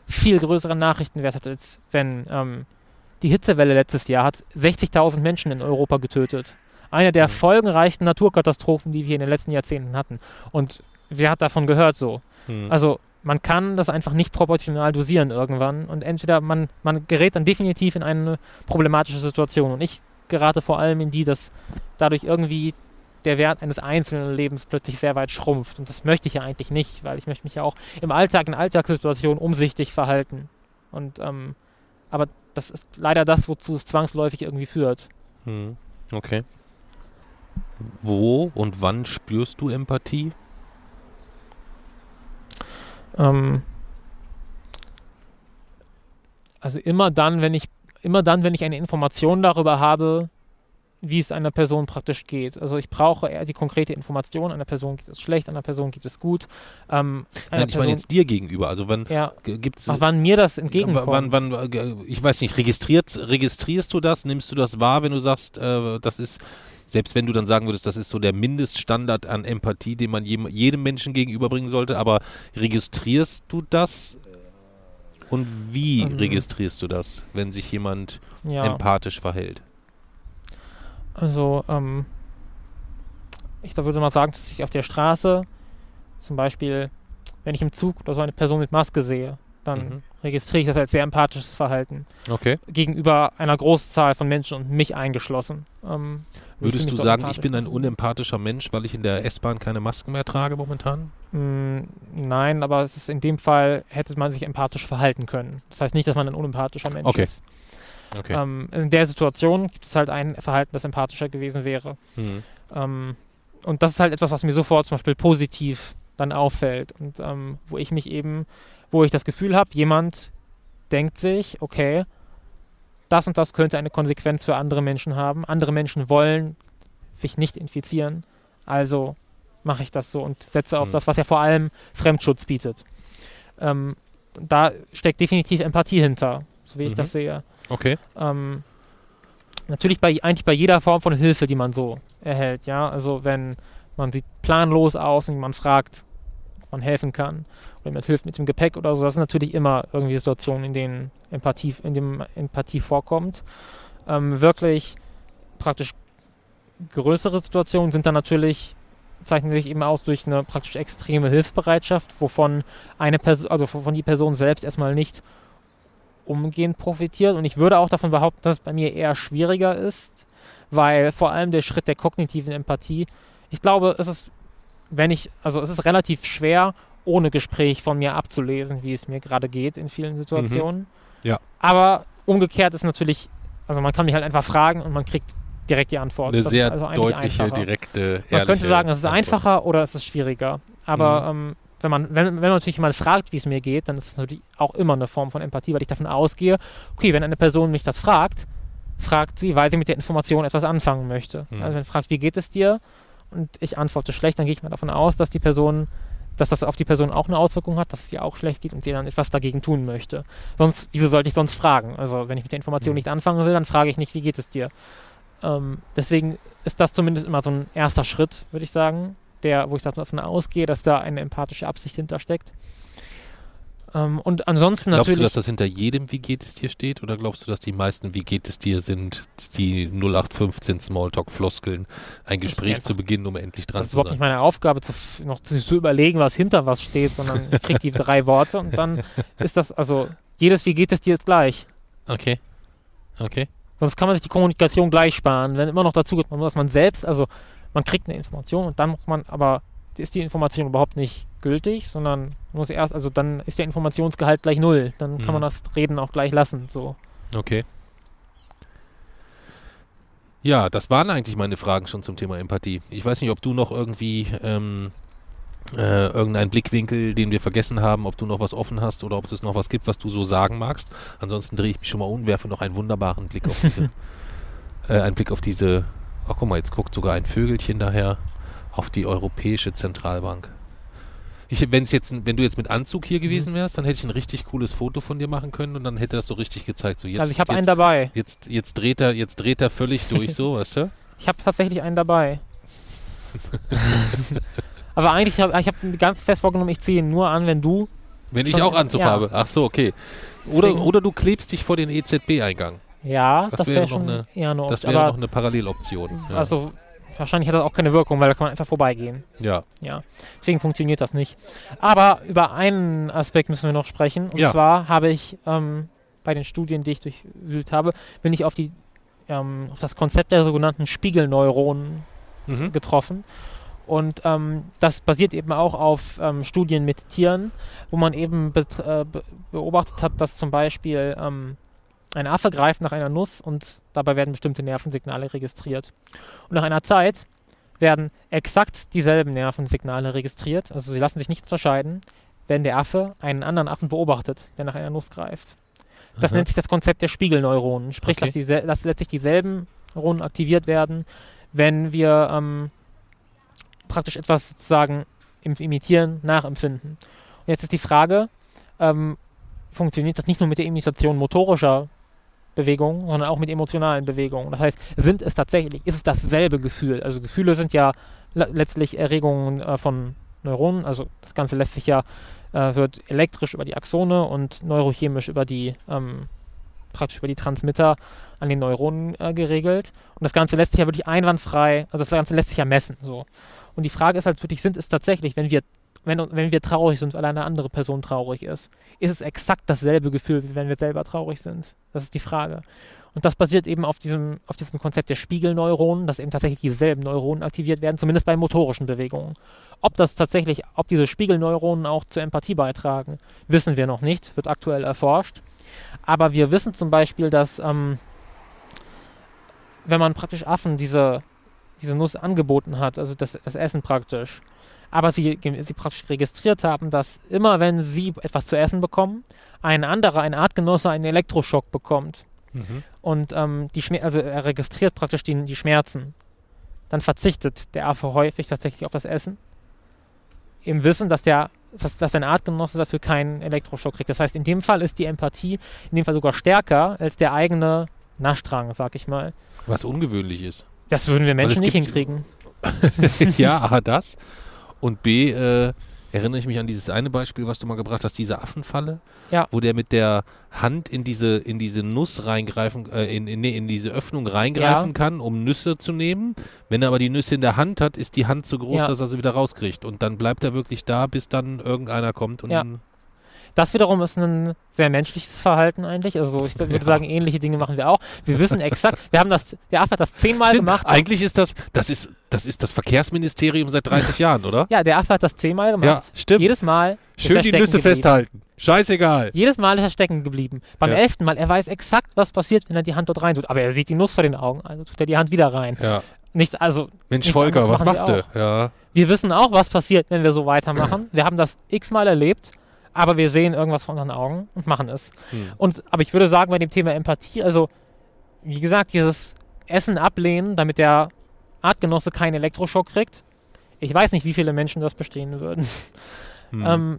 B: viel größeren Nachrichtenwert hat, als wenn ähm, die Hitzewelle letztes Jahr hat 60.000 Menschen in Europa getötet. Eine der mhm. folgenreichsten Naturkatastrophen, die wir in den letzten Jahrzehnten hatten. Und wer hat davon gehört so? Hm. Also man kann das einfach nicht proportional dosieren irgendwann und entweder man, man gerät dann definitiv in eine problematische Situation und ich gerate vor allem in die, dass dadurch irgendwie der Wert eines einzelnen Lebens plötzlich sehr weit schrumpft und das möchte ich ja eigentlich nicht, weil ich möchte mich ja auch im Alltag, in Alltagssituationen umsichtig verhalten und ähm, aber das ist leider das, wozu es zwangsläufig irgendwie führt.
A: Hm. Okay. Wo und wann spürst du Empathie?
B: Ähm, also immer dann, wenn ich immer dann, wenn ich eine Information darüber habe, wie es einer Person praktisch geht. Also ich brauche eher die konkrete Information, einer Person geht es schlecht, einer Person geht es gut.
A: Ähm, Nein, ich meine jetzt dir gegenüber. Also wann
B: ja, gibt es... Wann mir das entgegenkommt.
A: Wann, wann, äh, ich weiß nicht, registriert, registrierst du das? Nimmst du das wahr, wenn du sagst, äh, das ist, selbst wenn du dann sagen würdest, das ist so der Mindeststandard an Empathie, den man jedem, jedem Menschen gegenüberbringen sollte, aber registrierst du das? Und wie ähm, registrierst du das, wenn sich jemand ja. empathisch verhält?
B: Also, ähm, ich da würde mal sagen, dass ich auf der Straße zum Beispiel, wenn ich im Zug oder so eine Person mit Maske sehe, dann mhm. registriere ich das als sehr empathisches Verhalten.
A: Okay.
B: Gegenüber einer großen Zahl von Menschen und mich eingeschlossen.
A: Ähm, Würdest du sagen, ich bin ein unempathischer Mensch, weil ich in der S-Bahn keine Masken mehr trage momentan?
B: Mm, nein, aber es ist in dem Fall, hätte man sich empathisch verhalten können. Das heißt nicht, dass man ein unempathischer Mensch
A: okay.
B: ist.
A: Okay.
B: Ähm, in der Situation gibt es halt ein Verhalten, das empathischer gewesen wäre.
A: Mhm.
B: Ähm, und das ist halt etwas, was mir sofort zum Beispiel positiv dann auffällt und ähm, wo ich mich eben, wo ich das Gefühl habe, jemand denkt sich, okay, das und das könnte eine Konsequenz für andere Menschen haben. Andere Menschen wollen sich nicht infizieren, also mache ich das so und setze auf mhm. das, was ja vor allem Fremdschutz bietet. Ähm, da steckt definitiv Empathie hinter, so wie ich mhm. das sehe.
A: Okay.
B: Ähm, natürlich bei, eigentlich bei jeder Form von Hilfe, die man so erhält, ja. Also wenn man sieht planlos aus und man fragt, man helfen kann oder jemand hilft mit dem Gepäck oder so, das sind natürlich immer irgendwie Situationen, in denen Empathie, in dem Empathie vorkommt. Ähm, wirklich praktisch größere Situationen sind dann natürlich zeichnen sich eben aus durch eine praktisch extreme Hilfsbereitschaft, wovon eine Person, also wovon die Person selbst erstmal nicht umgehend profitiert. Und ich würde auch davon behaupten, dass es bei mir eher schwieriger ist, weil vor allem der Schritt der kognitiven Empathie, ich glaube, es ist, wenn ich, also es ist relativ schwer, ohne Gespräch von mir abzulesen, wie es mir gerade geht in vielen Situationen. Mhm.
A: Ja.
B: Aber umgekehrt ist natürlich, also man kann mich halt einfach fragen und man kriegt direkt die Antwort.
A: Eine das sehr also deutliche, einfacher. direkte,
B: Man könnte sagen, es ist Antwort. einfacher oder es ist schwieriger. Aber mhm. ähm, wenn man, wenn, wenn man natürlich mal fragt, wie es mir geht, dann ist es natürlich auch immer eine Form von Empathie, weil ich davon ausgehe, okay, wenn eine Person mich das fragt, fragt sie, weil sie mit der Information etwas anfangen möchte. Mhm. Also wenn sie fragt, wie geht es dir? Und ich antworte schlecht, dann gehe ich mal davon aus, dass die Person, dass das auf die Person auch eine Auswirkung hat, dass es ihr auch schlecht geht und sie dann etwas dagegen tun möchte. Sonst, wieso sollte ich sonst fragen? Also wenn ich mit der Information mhm. nicht anfangen will, dann frage ich nicht, wie geht es dir? Ähm, deswegen ist das zumindest immer so ein erster Schritt, würde ich sagen, der, wo ich davon ausgehe, dass da eine empathische Absicht hintersteckt. Ähm, und ansonsten
A: glaubst
B: natürlich.
A: Glaubst du, dass das hinter jedem Wie geht es dir steht oder glaubst du, dass die meisten Wie geht es dir sind die 0815 Smalltalk-Floskeln, ein Gespräch zu beginnen, um endlich dran zu sein? Das ist
B: überhaupt nicht meine Aufgabe, zu, noch zu, zu, überlegen, was hinter was steht, sondern ich kriege die drei Worte und dann ist das, also jedes Wie geht es dir ist gleich.
A: Okay. Okay.
B: Sonst kann man sich die Kommunikation gleich sparen. Wenn immer noch dazu geht, dass man selbst, also man kriegt eine Information und dann muss man aber ist die Information überhaupt nicht gültig, sondern muss erst, also dann ist der Informationsgehalt gleich null. Dann kann mhm. man das Reden auch gleich lassen. So.
A: Okay. Ja, das waren eigentlich meine Fragen schon zum Thema Empathie. Ich weiß nicht, ob du noch irgendwie ähm, äh, irgendeinen Blickwinkel, den wir vergessen haben, ob du noch was offen hast oder ob es noch was gibt, was du so sagen magst. Ansonsten drehe ich mich schon mal um, werfe noch einen wunderbaren Blick auf diese, äh, einen Blick auf diese Ach guck mal, jetzt guckt sogar ein Vögelchen daher auf die Europäische Zentralbank. Ich, wenn's jetzt, wenn du jetzt mit Anzug hier gewesen mhm. wärst, dann hätte ich ein richtig cooles Foto von dir machen können und dann hätte das so richtig gezeigt. So
B: jetzt, also ich habe einen dabei.
A: Jetzt, jetzt, dreht er, jetzt dreht er völlig durch, so, weißt du?
B: Ich habe tatsächlich einen dabei. Aber eigentlich habe ich hab ganz fest vorgenommen, ich ziehe ihn nur an, wenn du.
A: Wenn ich auch Anzug ja. habe. Ach so, okay. Oder, oder du klebst dich vor den EZB-Eingang.
B: Ja,
A: das, das wäre wär noch, eine,
B: eher eine
A: das wäre noch eine Paralleloption.
B: Ja. Also wahrscheinlich hat das auch keine Wirkung, weil da kann man einfach vorbeigehen.
A: Ja.
B: Ja. Deswegen funktioniert das nicht. Aber über einen Aspekt müssen wir noch sprechen. Und ja. zwar habe ich ähm, bei den Studien, die ich durchwühlt habe, bin ich auf die ähm, auf das Konzept der sogenannten Spiegelneuronen mhm. getroffen. Und ähm, das basiert eben auch auf ähm, Studien mit Tieren, wo man eben be äh, beobachtet hat, dass zum Beispiel ähm, ein Affe greift nach einer Nuss und dabei werden bestimmte Nervensignale registriert. Und nach einer Zeit werden exakt dieselben Nervensignale registriert, also sie lassen sich nicht unterscheiden, wenn der Affe einen anderen Affen beobachtet, der nach einer Nuss greift. Das
A: Aha.
B: nennt sich das Konzept der Spiegelneuronen. Sprich,
A: Okay.
B: dass, die, dass letztlich dieselben Neuronen aktiviert werden, wenn wir ähm, praktisch etwas sozusagen im, imitieren, nachempfinden. Und jetzt ist die Frage, ähm, funktioniert das nicht nur mit der Imitation motorischer Bewegungen, sondern auch mit emotionalen Bewegungen. Das heißt, sind es tatsächlich, ist es dasselbe Gefühl? Also Gefühle sind ja le letztlich Erregungen äh, von Neuronen, also das Ganze lässt sich ja, äh, wird elektrisch über die Axone und neurochemisch über die, ähm, praktisch über die Transmitter an den Neuronen äh, geregelt. Und das Ganze lässt sich ja wirklich einwandfrei, also das Ganze lässt sich ja messen. So. Und die Frage ist halt wirklich, sind es tatsächlich, wenn wir, wenn, wenn wir traurig sind, weil eine andere Person traurig ist, ist es exakt dasselbe Gefühl, wie wenn wir selber traurig sind? Das ist die Frage. Und das basiert eben auf diesem, auf diesem Konzept der Spiegelneuronen, dass eben tatsächlich dieselben Neuronen aktiviert werden, zumindest bei motorischen Bewegungen. Ob das tatsächlich, ob diese Spiegelneuronen auch zur Empathie beitragen, wissen wir noch nicht, wird aktuell erforscht. Aber wir wissen zum Beispiel, dass ähm, wenn man praktisch Affen diese, diese Nuss angeboten hat, also das, das Essen praktisch, aber sie, sie praktisch registriert haben, dass immer wenn sie etwas zu essen bekommen, ein anderer, ein Artgenosse einen Elektroschock bekommt
A: Mhm.
B: und ähm, die Schmer also er registriert praktisch die, die Schmerzen, dann verzichtet der Affe häufig tatsächlich auf das Essen. Im Wissen, dass der dass, dass ein Artgenosse dafür keinen Elektroschock kriegt. Das heißt, in dem Fall ist die Empathie in dem Fall sogar stärker als der eigene Naschdrang, sag ich mal.
A: Was ungewöhnlich ist.
B: Das würden wir Menschen nicht hinkriegen.
A: ja, A, das. Und B, äh, erinnere ich mich an dieses eine Beispiel, was du mal gebracht hast, diese Affenfalle,
B: Ja.
A: wo der mit der Hand in diese, in diese Nuss reingreifen, äh, in, in, nee, in diese Öffnung reingreifen
B: Ja.
A: kann, um Nüsse zu nehmen. Wenn er aber die Nüsse in der Hand hat, ist die Hand so groß,
B: Ja.
A: dass er sie wieder rauskriegt. Und dann bleibt er wirklich da, bis dann irgendeiner kommt und
B: Ja. Das wiederum ist ein sehr menschliches Verhalten eigentlich. Also ich würde
A: Ja.
B: sagen, ähnliche Dinge machen wir auch. Wir wissen exakt, wir haben das, der Affe hat das zehnmal
A: Stimmt,
B: gemacht.
A: Eigentlich ist das, das ist, das ist das Verkehrsministerium seit 30 Jahren, oder?
B: Ja, der Affe hat das zehnmal gemacht.
A: Ja, stimmt.
B: Jedes Mal. ist
A: Schön die Nüsse
B: geblieben.
A: festhalten. Scheißegal.
B: Jedes Mal ist er stecken geblieben. Beim
A: Ja.
B: elften Mal, er weiß exakt, was passiert, wenn er die Hand dort rein tut. Aber er sieht die Nuss vor den Augen, also tut er die Hand wieder rein.
A: Ja.
B: Nicht, also,
A: Mensch, Volker, was machst du? Ja.
B: wir wissen auch, was passiert, wenn wir so weitermachen. Wir haben das x-mal erlebt, aber wir sehen irgendwas vor unseren Augen und machen es.
A: Hm.
B: Und, aber ich würde sagen, bei dem Thema Empathie, also, wie gesagt, dieses Essen ablehnen, damit der Artgenosse keinen Elektroschock kriegt. Ich weiß nicht, wie viele Menschen das bestehen würden.
A: Hm.
B: Ähm,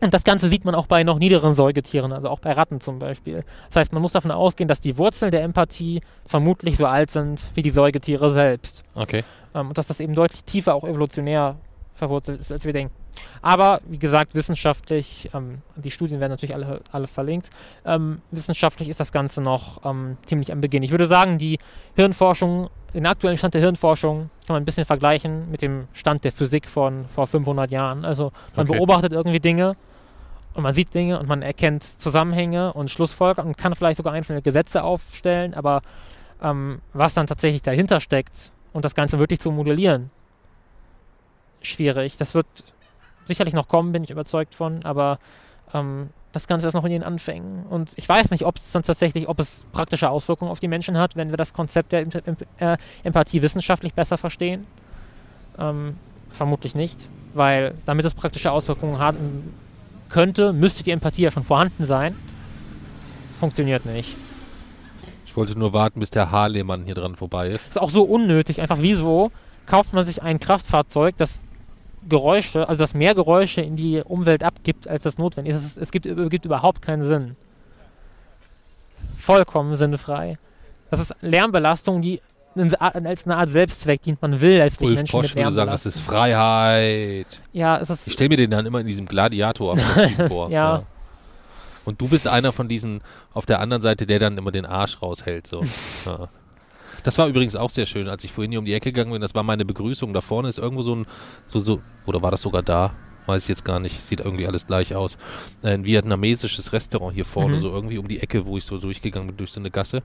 B: und das Ganze sieht man auch bei noch niederen Säugetieren, also auch bei Ratten zum Beispiel. Das heißt, man muss davon ausgehen, dass die Wurzeln der Empathie vermutlich so alt sind wie die Säugetiere selbst.
A: okay.
B: Ähm, und dass das eben deutlich tiefer auch evolutionär verwurzelt ist, als wir denken. Aber wie gesagt, wissenschaftlich, ähm, die Studien werden natürlich alle, alle verlinkt, ähm, wissenschaftlich ist das Ganze noch ähm, ziemlich am Beginn. Ich würde sagen, die Hirnforschung, den aktuellen Stand der Hirnforschung kann man ein bisschen vergleichen mit dem Stand der Physik von vor 500 Jahren. Also man
A: Okay.
B: beobachtet irgendwie Dinge und man sieht Dinge und man erkennt Zusammenhänge und Schlussfolgerungen und kann vielleicht sogar einzelne Gesetze aufstellen, aber ähm, was dann tatsächlich dahinter steckt und das Ganze wirklich zu modellieren, schwierig. Das wird sicherlich noch kommen, bin ich überzeugt von, aber ähm, das Ganze ist noch in den Anfängen. Und ich weiß nicht, ob es dann tatsächlich, ob es praktische Auswirkungen auf die Menschen hat, wenn wir das Konzept der äh, Empathie wissenschaftlich besser verstehen. Ähm, vermutlich nicht, weil damit es praktische Auswirkungen hat, m- könnte, müsste die Empathie ja schon vorhanden sein. Funktioniert nicht.
A: Ich wollte nur warten, bis der Haarlehmann hier dran vorbei ist.
B: ist auch so unnötig. Einfach wieso kauft man sich ein Kraftfahrzeug, das Geräusche, also das mehr Geräusche in die Umwelt abgibt, als das notwendig ist. Es, es gibt, gibt überhaupt keinen Sinn. Vollkommen sinnfrei. Das ist Lärmbelastung, die als eine Art Selbstzweck dient. Man will letztlich
A: Ulf
B: Menschen mit
A: Posch würde
B: Lärm
A: sagen, das ist Freiheit.
B: Ja, es ist
A: Ich stelle mir den dann immer in diesem Gladiator vor.
B: Ja.
A: Und du bist einer von diesen auf der anderen Seite, der dann immer den Arsch raushält. So. ja. Das war übrigens auch sehr schön, als ich vorhin hier um die Ecke gegangen bin. Das war meine Begrüßung. Da vorne ist irgendwo so ein, so, so, oder war das sogar da? Weiß ich jetzt gar nicht. Sieht irgendwie alles gleich aus. Ein vietnamesisches Restaurant hier vorne,
B: Mhm.
A: so irgendwie um die Ecke, wo ich so durchgegangen bin durch so eine Gasse.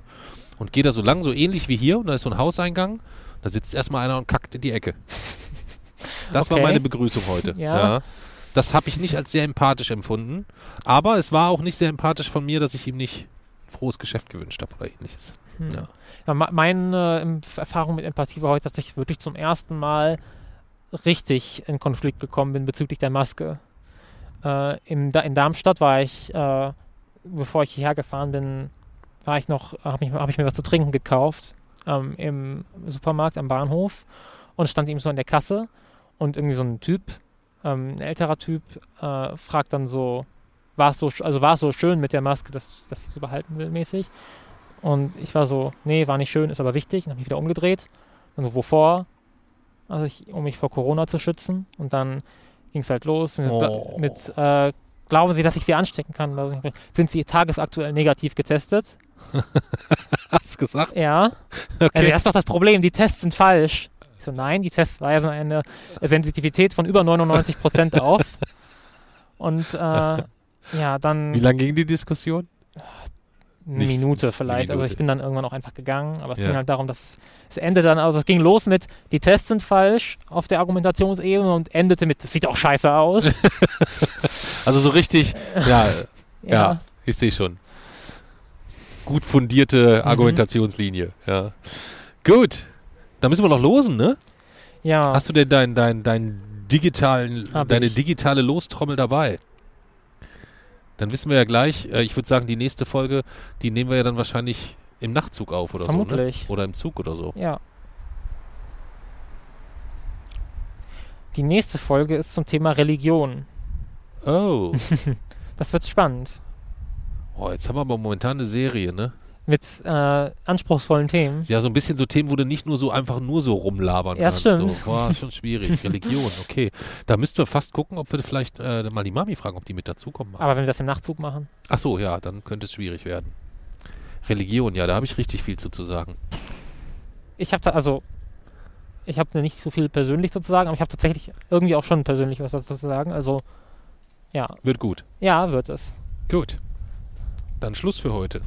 A: Und gehe da so lang, so ähnlich wie hier. Und da ist so ein Hauseingang. Da sitzt erstmal einer und kackt in die Ecke. Das war
B: Okay.
A: meine Begrüßung heute.
B: Ja.
A: Das habe ich nicht als sehr empathisch empfunden. Aber es war auch nicht sehr empathisch von mir, dass ich ihm nicht frohes Geschäft gewünscht habe oder ähnliches.
B: Hm.
A: Ja.
B: Meine ähm, Erfahrung mit Empathie war heute, dass ich wirklich zum ersten Mal richtig in Konflikt gekommen bin bezüglich der Maske. äh, in Darmstadt war ich, äh, bevor ich hierher gefahren bin, war ich noch, habe ich, hab ich mir was zu trinken gekauft ähm, im Supermarkt am Bahnhof und stand eben so an der Kasse und irgendwie so ein Typ, ähm, ein älterer Typ, äh, fragt dann so, war es so, also war so schön mit der Maske, dass, dass ich sie behalten will, mäßig. Und ich war so, nee, war nicht schön, ist aber wichtig. Und habe mich wieder umgedreht. Dann so, wovor? Also ich, um mich vor Corona zu schützen. Und dann ging es halt los mit,
A: Oh.
B: mit äh, glauben Sie, dass ich Sie anstecken kann? Also, Sind Sie tagesaktuell negativ getestet?
A: Hast gesagt?
B: Ja.
A: Okay.
B: Also das ist doch das Problem, die Tests sind falsch. Ich so, nein, die Tests weisen eine Sensitivität von über 99 Prozent auf. Und äh, ja, dann
A: Wie lange ging die Diskussion?
B: Eine Minute vielleicht. Also
A: Minute.
B: ich bin dann irgendwann auch einfach gegangen. Aber es
A: Ja.
B: ging halt darum, dass es endete dann, also es ging los mit, die Tests sind falsch auf der Argumentationsebene und endete mit, das sieht auch scheiße aus.
A: Also so richtig, ja, ja, ich sehe schon. Gut fundierte
B: Mhm.
A: Argumentationslinie, ja. Gut, da müssen wir noch losen, ne?
B: ja.
A: Hast du denn dein, dein, dein digitalen,
B: Hab
A: deine
B: ich.
A: digitale Lostrommel dabei? Dann wissen wir ja gleich, äh, ich würde sagen, die nächste Folge, die nehmen wir ja dann wahrscheinlich im Nachtzug auf oder
B: Vermutlich.
A: so, ne? Oder im Zug oder so.
B: Ja. Die nächste Folge ist zum Thema Religion.
A: Oh.
B: Das wird spannend.
A: oh, jetzt haben wir aber momentan eine Serie, ne?
B: Mit äh, anspruchsvollen Themen.
A: Ja, so ein bisschen so Themen, wo du nicht nur so einfach nur so rumlabern
B: Ja,
A: kannst.
B: stimmt.
A: So. Boah, schon schwierig. Religion, okay. Da müssten wir fast gucken, ob wir vielleicht äh, mal die Mami fragen, ob die mit dazukommen.
B: Aber wenn wir das im Nachtzug machen.
A: Ach so, ja, dann könnte es schwierig werden. Religion, ja, da habe ich richtig viel zu, zu sagen.
B: Ich habe da, also, ich habe nicht so viel persönlich sozusagen, aber ich habe tatsächlich irgendwie auch schon persönlich was dazu zu sagen. Also, ja,
A: Wird gut.
B: ja, wird es.
A: Gut. Dann Schluss für heute.